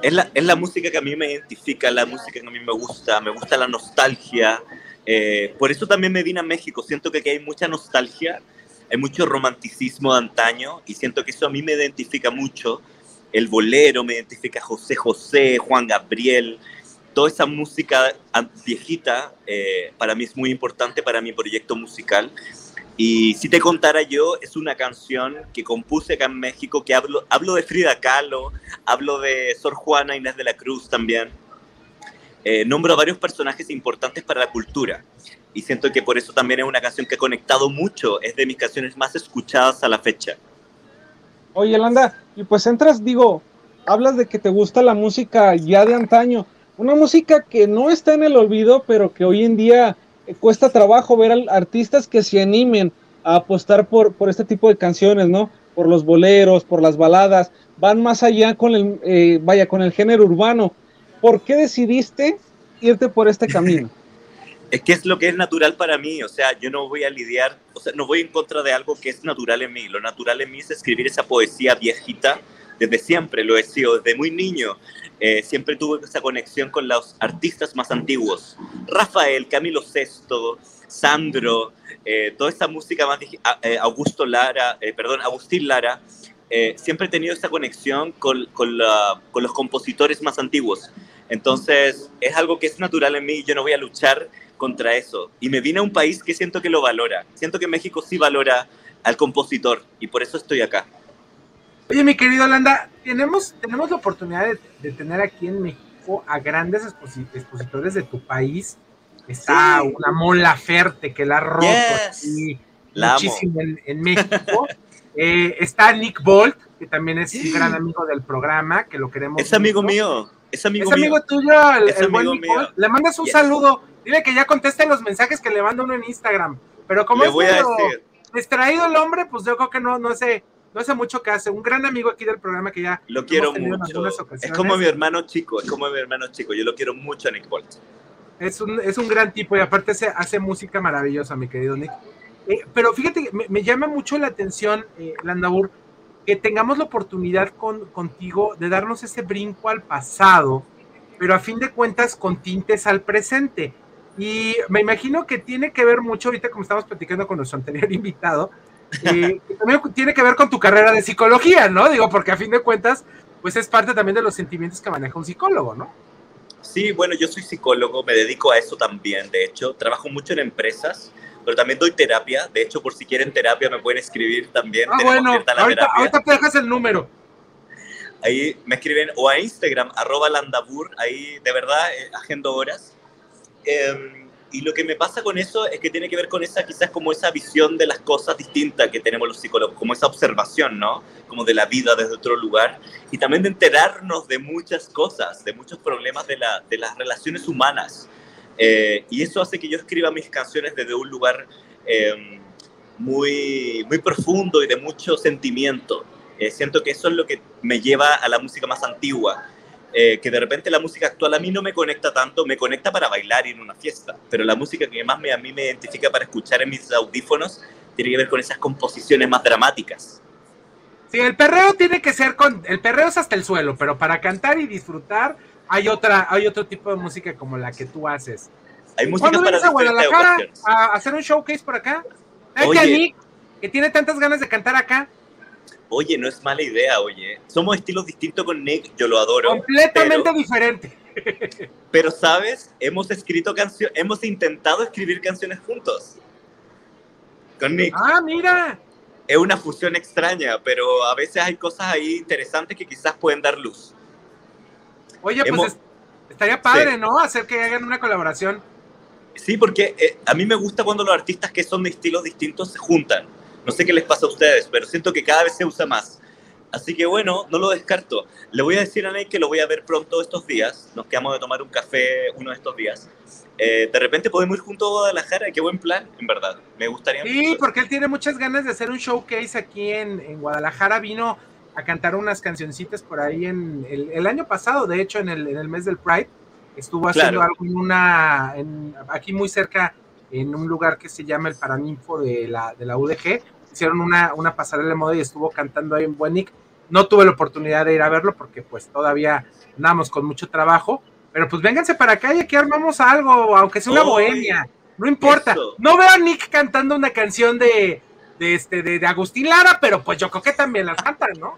Speaker 15: Es la, es la música que a mí me identifica, la música que a mí me gusta, me gusta la nostalgia. eh, por eso también me vine a México. Siento que aquí hay mucha nostalgia, hay mucho romanticismo de antaño y siento que eso a mí me identifica mucho. El bolero me identifica José José, Juan Gabriel, toda esa música viejita eh, para mí es muy importante para mi proyecto musical. Y si te contara yo, es una canción que compuse acá en México, que hablo, hablo de Frida Kahlo, hablo de Sor Juana Inés de la Cruz también. Eh, nombro a varios personajes importantes para la cultura. Y siento que por eso también es una canción que ha conectado mucho, es de mis canciones más escuchadas a la fecha.
Speaker 10: Oye, Landa, y pues entras, digo, hablas de que te gusta la música ya de antaño, una música que no está en el olvido, pero que hoy en día cuesta trabajo ver al- artistas que se animen a apostar por, por este tipo de canciones, ¿no? Por los boleros, por las baladas, van más allá con el, eh, vaya, con el género urbano. ¿Por qué decidiste irte por este camino? [laughs]
Speaker 15: Es que es lo que es natural para mí, o sea, yo no voy a lidiar, o sea, no voy en contra de algo que es natural en mí. Lo natural en mí es escribir esa poesía viejita, desde siempre lo he sido, desde muy niño. Eh, siempre tuve esa conexión con los artistas más antiguos. Rafael, Camilo Sesto, Sandro, eh, toda esa música más, eh, Augusto Lara, eh, perdón, Agustín Lara, siempre he tenido esa conexión con, los compositores más antiguos. Entonces, es algo que es natural en mí yo no voy a luchar contra eso. Y me vine a un país que siento que lo valora. Siento que México sí valora al compositor y por eso estoy acá.
Speaker 1: Oye, mi querido Landa, tenemos, tenemos la oportunidad de, de tener aquí en México a grandes exposi- expositores de tu país. Está
Speaker 15: Sí.
Speaker 1: una Mola Ferte que la ha roto
Speaker 15: Yes.
Speaker 1: aquí
Speaker 15: La amo.
Speaker 1: muchísimo en, en México. [laughs] Eh, está Nick Bolt, que también es un gran amigo del programa, que lo queremos.
Speaker 15: Es amigo
Speaker 1: mucho.
Speaker 15: mío. Es amigo
Speaker 1: Es
Speaker 15: mío.
Speaker 1: amigo tuyo, el,
Speaker 15: Es
Speaker 1: el buen
Speaker 15: amigo
Speaker 1: Bolt.
Speaker 15: mío.
Speaker 1: Le mandas un
Speaker 15: Yes.
Speaker 1: saludo. Dile que ya conteste los mensajes que le manda uno en Instagram. Pero como
Speaker 15: Le
Speaker 1: es
Speaker 15: voy a decir.
Speaker 1: distraído el hombre, pues yo creo que no, no hace, no hace mucho que hace. Un gran amigo aquí del programa que ya
Speaker 15: Lo quiero mucho. Es como mi hermano chico, es como mi hermano chico. Yo lo quiero mucho a Nick Bolt.
Speaker 1: Es un, es un gran tipo y aparte se hace música maravillosa, mi querido Nick. Eh, pero fíjate, me, me llama mucho la atención, eh, Landabur, que tengamos la oportunidad con, contigo de darnos ese brinco al pasado, pero a fin de cuentas con tintes al presente. Y me imagino que tiene que ver mucho, ahorita como estamos platicando con nuestro anterior [laughs] invitado, que también tiene que ver con tu carrera de psicología, ¿no? Digo, porque a fin de cuentas, pues es parte también de los sentimientos que maneja un psicólogo, ¿no?
Speaker 15: Sí, bueno, yo soy psicólogo, me dedico a eso también, de hecho. Trabajo mucho en empresas, pero también doy terapia. De hecho, por si quieren terapia, me pueden escribir también.
Speaker 1: Ah,
Speaker 15: Tenemos
Speaker 1: bueno,
Speaker 15: la
Speaker 1: ahorita te dejas el número.
Speaker 15: Ahí me escriben o a Instagram, arroba landabur, ahí de verdad eh, agendo horas. Eh, y lo que me pasa con eso es que tiene que ver con esa, quizás como esa visión de las cosas distintas que tenemos los psicólogos, como esa observación, ¿no? Como de la vida desde otro lugar. Y también de enterarnos de muchas cosas, de muchos problemas de, la, de las relaciones humanas. Eh, y eso hace que yo escriba mis canciones desde un lugar eh, muy, muy profundo y de mucho sentimiento. Eh, siento que eso es lo que me lleva a la música más antigua. Eh, que de repente la música actual a mí no me conecta tanto, me conecta para bailar en una fiesta, pero la música que más me, a mí me identifica para escuchar en mis audífonos tiene que ver con esas composiciones más dramáticas.
Speaker 1: Sí, el perreo tiene que ser con. El perreo es hasta el suelo, pero para cantar y disfrutar hay otra, hay otro tipo de música como la que tú haces.
Speaker 15: Hay música
Speaker 1: ¿Cuándo
Speaker 15: para
Speaker 1: vienes a Guadalajara a hacer un showcase por acá?
Speaker 15: Oye.
Speaker 1: que tiene tantas ganas de cantar acá.
Speaker 15: Oye, no es mala idea, oye. Somos estilos distintos con Nick, yo lo adoro.
Speaker 1: Completamente
Speaker 15: pero-
Speaker 1: diferente.
Speaker 15: Pero, ¿sabes? Hemos escrito canciones, hemos intentado escribir canciones juntos. Con Nick.
Speaker 1: Ah, mira.
Speaker 15: Es una fusión extraña, pero a veces hay cosas ahí interesantes que quizás pueden dar luz.
Speaker 1: Oye, pues es- estaría padre,
Speaker 15: Sí.
Speaker 1: ¿no? Hacer que hagan una colaboración.
Speaker 15: Sí, porque eh, a mí me gusta cuando los artistas que son de estilos distintos se juntan. No sé qué les pasa a ustedes, pero siento que cada vez se usa más. Así que bueno, no lo descarto. Le voy a decir a Ney que lo voy a ver pronto estos días. Nos quedamos de tomar un café uno de estos días. Eh, de repente podemos ir juntos a Guadalajara. Qué buen plan, en verdad. Me gustaría
Speaker 1: Sí,
Speaker 15: mucho.
Speaker 1: porque él tiene muchas ganas de hacer un showcase aquí en, en Guadalajara. Vino a cantar unas cancioncitas por ahí en el, el año pasado, de hecho, en el, en el mes del Pride. Estuvo haciendo
Speaker 15: Claro.
Speaker 1: algo en una, en- aquí muy cerca, en un lugar que se llama el Paraninfo de la, de la UDG. Hicieron una, una pasarela de moda y estuvo cantando ahí en Buenic. No tuve la oportunidad de ir a verlo porque pues todavía andamos con mucho trabajo. Pero pues vénganse para acá y aquí armamos algo, aunque sea una
Speaker 15: Oy,
Speaker 1: bohemia. No importa.
Speaker 15: eso.
Speaker 1: No veo a Nick cantando una canción de, de, este, de, de Agustín Lara, pero pues yo creo que también las cantan, ¿no?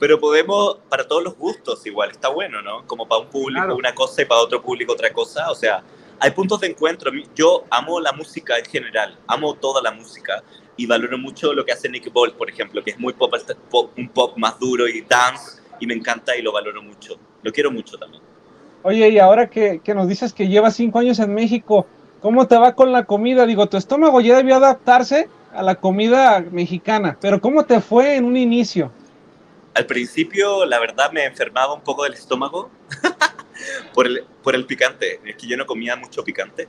Speaker 15: Pero podemos, para todos los gustos, igual, está bueno, ¿no? Como para un público
Speaker 1: Claro.
Speaker 15: una cosa y para otro público otra cosa. O sea, hay puntos de encuentro. Yo amo la música en general, amo toda la música y valoro mucho lo que hace Nick Ball, por ejemplo, que es muy pop, pop- un pop más duro y dance, y me encanta y lo valoro mucho. Lo quiero mucho también.
Speaker 10: Oye, y ahora que, que nos dices que llevas cinco años en México, ¿cómo te va con la comida? Digo, tu estómago ya debió adaptarse a la comida mexicana, pero ¿cómo te fue en un inicio?
Speaker 15: Al principio, la verdad, me enfermaba un poco del estómago [laughs] por, el, por el picante. Es que yo no comía mucho picante,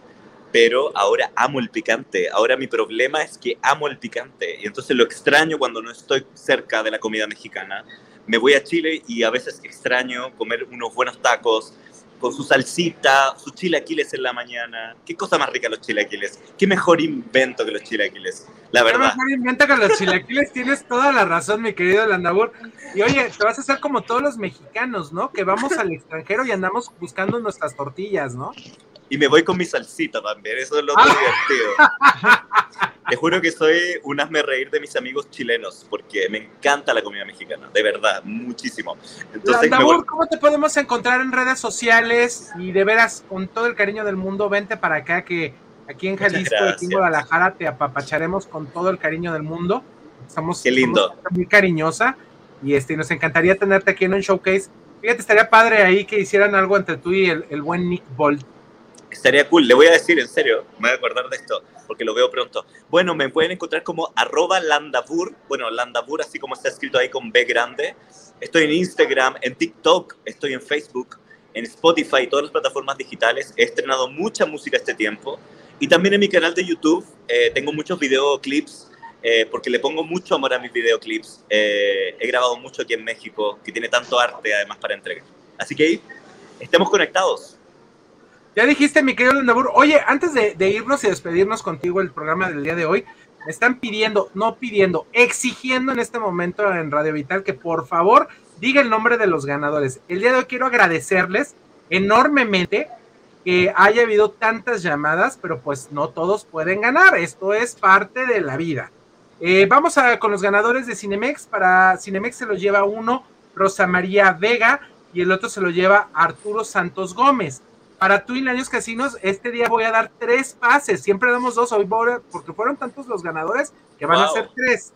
Speaker 15: pero ahora amo el picante. Ahora mi problema es que amo el picante. Y entonces lo extraño cuando no estoy cerca de la comida mexicana. Me voy a Chile y a veces extraño comer unos buenos tacos con su salsita, sus chilaquiles en la mañana. ¿Qué cosa más rica los chilaquiles? ¿Qué mejor invento que los chilaquiles? La
Speaker 1: Qué
Speaker 15: verdad.
Speaker 1: mejor inventa que los chilaquiles, tienes toda la razón, mi querido Landabur. Y oye, te vas a hacer como todos los mexicanos, ¿no? Que vamos al extranjero y andamos buscando nuestras tortillas, ¿no?
Speaker 15: Y me voy con mi salsita también, eso es lo
Speaker 1: Ah.
Speaker 15: más divertido. [laughs] Te juro que soy un hazme reír de mis amigos chilenos, porque me encanta la comida mexicana, de verdad, muchísimo. Entonces me
Speaker 1: Landabur,
Speaker 15: voy-
Speaker 1: ¿cómo te podemos encontrar en redes sociales? Y de veras, con todo el cariño del mundo, vente para acá que aquí en Jalisco, aquí en. Guadalajara, te apapacharemos con todo el cariño del mundo. Estamos,
Speaker 15: Qué lindo.
Speaker 1: somos muy cariñosa y este, nos encantaría tenerte aquí en un showcase. Fíjate, estaría padre ahí que hicieran algo entre tú y el, el buen Nick Bolt.
Speaker 15: Estaría cool, le voy a decir en serio, me voy a acordar de esto, porque lo veo pronto. Bueno, me pueden encontrar como arroba landabur, bueno, landabur así como está escrito ahí con B grande. Estoy en Instagram, en TikTok, estoy en Facebook, en Spotify, todas las plataformas digitales. He estrenado mucha música este tiempo. Y también en mi canal de YouTube eh, tengo muchos videoclips, eh, porque le pongo mucho amor a mis videoclips. Eh, he grabado mucho aquí en México, que tiene tanto arte además para entregar. Así que ahí, estemos conectados.
Speaker 1: Ya dijiste, mi querido Landabur. Oye, antes de, de irnos y despedirnos contigo el programa del día de hoy, me están pidiendo, no pidiendo, exigiendo en este momento en Radio Vital que por favor diga el nombre de los ganadores. El día de hoy quiero agradecerles enormemente que haya habido tantas llamadas, pero pues no todos pueden ganar. Esto es parte de la vida. Eh, vamos a, con los ganadores de Cinemex. Para Cinemex se lo lleva uno, Rosa María Vega, y el otro se lo lleva Arturo Santos Gómez. Para Twin Años Casinos, este día voy a dar tres pases. Siempre damos dos hoy, porque fueron tantos los ganadores que van a ser tres.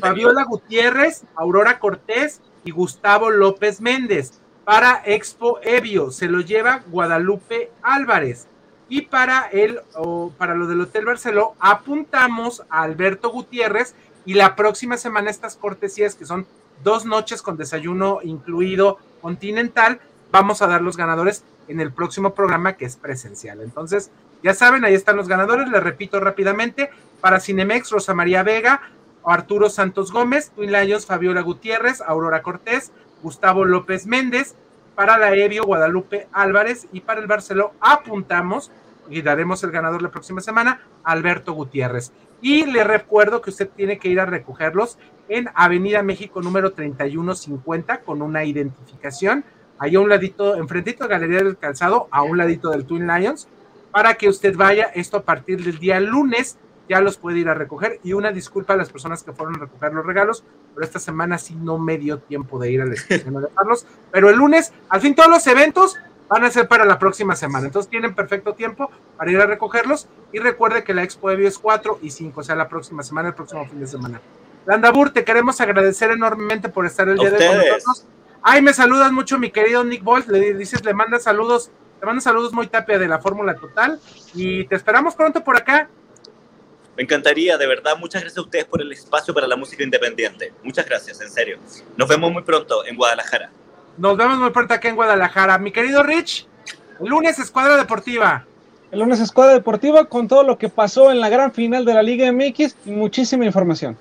Speaker 1: Fabiola Gutiérrez, Aurora Cortés y Gustavo López Méndez. Para Expo Evio se lo lleva Guadalupe Álvarez. Y para el, o para lo del Hotel Barceló, apuntamos a Alberto Gutiérrez y la próxima semana estas cortesías, que son dos noches con desayuno incluido continental, vamos a dar los ganadores en el próximo programa que es presencial. Entonces, ya saben, ahí están los ganadores, les repito rápidamente, para Cinemex, Rosa María Vega, Arturo Santos Gómez, Twin Lions, Fabiola Gutiérrez, Aurora Cortés, Gustavo López Méndez, para la Evio, Guadalupe Álvarez y para el Barceló apuntamos y daremos el ganador la próxima semana, Alberto Gutiérrez. Y le recuerdo que usted tiene que ir a recogerlos en Avenida México número 3150 con una identificación, ahí a un ladito, enfrentito de Galería del Calzado, a un ladito del Twin Lions, para que usted vaya, esto a partir del día lunes, ya los puede ir a recoger. Y una disculpa a las personas que fueron a recoger los regalos, pero esta semana sí no me dio tiempo de ir a la estación a dejarlos. Pero el lunes, al fin, todos los eventos van a ser para la próxima semana. Entonces tienen perfecto tiempo para ir a recogerlos. Y recuerde que la Expo Evio es 4 y 5, o sea, la próxima semana, el próximo fin de semana. Landabur, te queremos agradecer enormemente por estar el día de hoy con nosotros. Ay, me saludas mucho, mi querido Nick Bolt. Le dices, le manda saludos Te mando saludos muy tapia de la Fórmula Total y te esperamos pronto por acá.
Speaker 15: Me encantaría, de verdad, muchas gracias a ustedes por el espacio para la música independiente. Muchas gracias, en serio. Nos vemos muy pronto en Guadalajara.
Speaker 1: Nos vemos muy pronto acá en Guadalajara. Mi querido Rich, el lunes Escuadra Deportiva.
Speaker 10: El lunes Escuadra Deportiva con todo lo que pasó en la gran final de la Liga MX y muchísima información.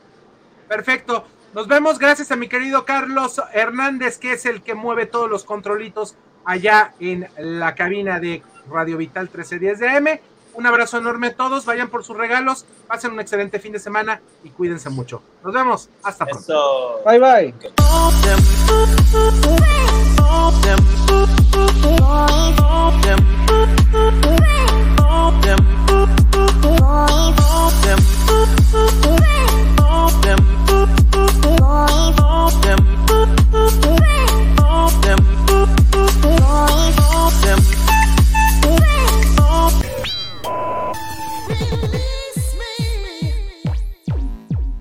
Speaker 1: Perfecto. Nos vemos gracias a mi querido Carlos Hernández, que es el que mueve todos los controlitos allá en la cabina de Radio Vital 1310 de AM. Un abrazo enorme a todos, vayan por sus regalos, pasen un excelente fin de semana y cuídense mucho. Nos vemos, hasta pronto.
Speaker 10: Bye bye.
Speaker 16: Baby,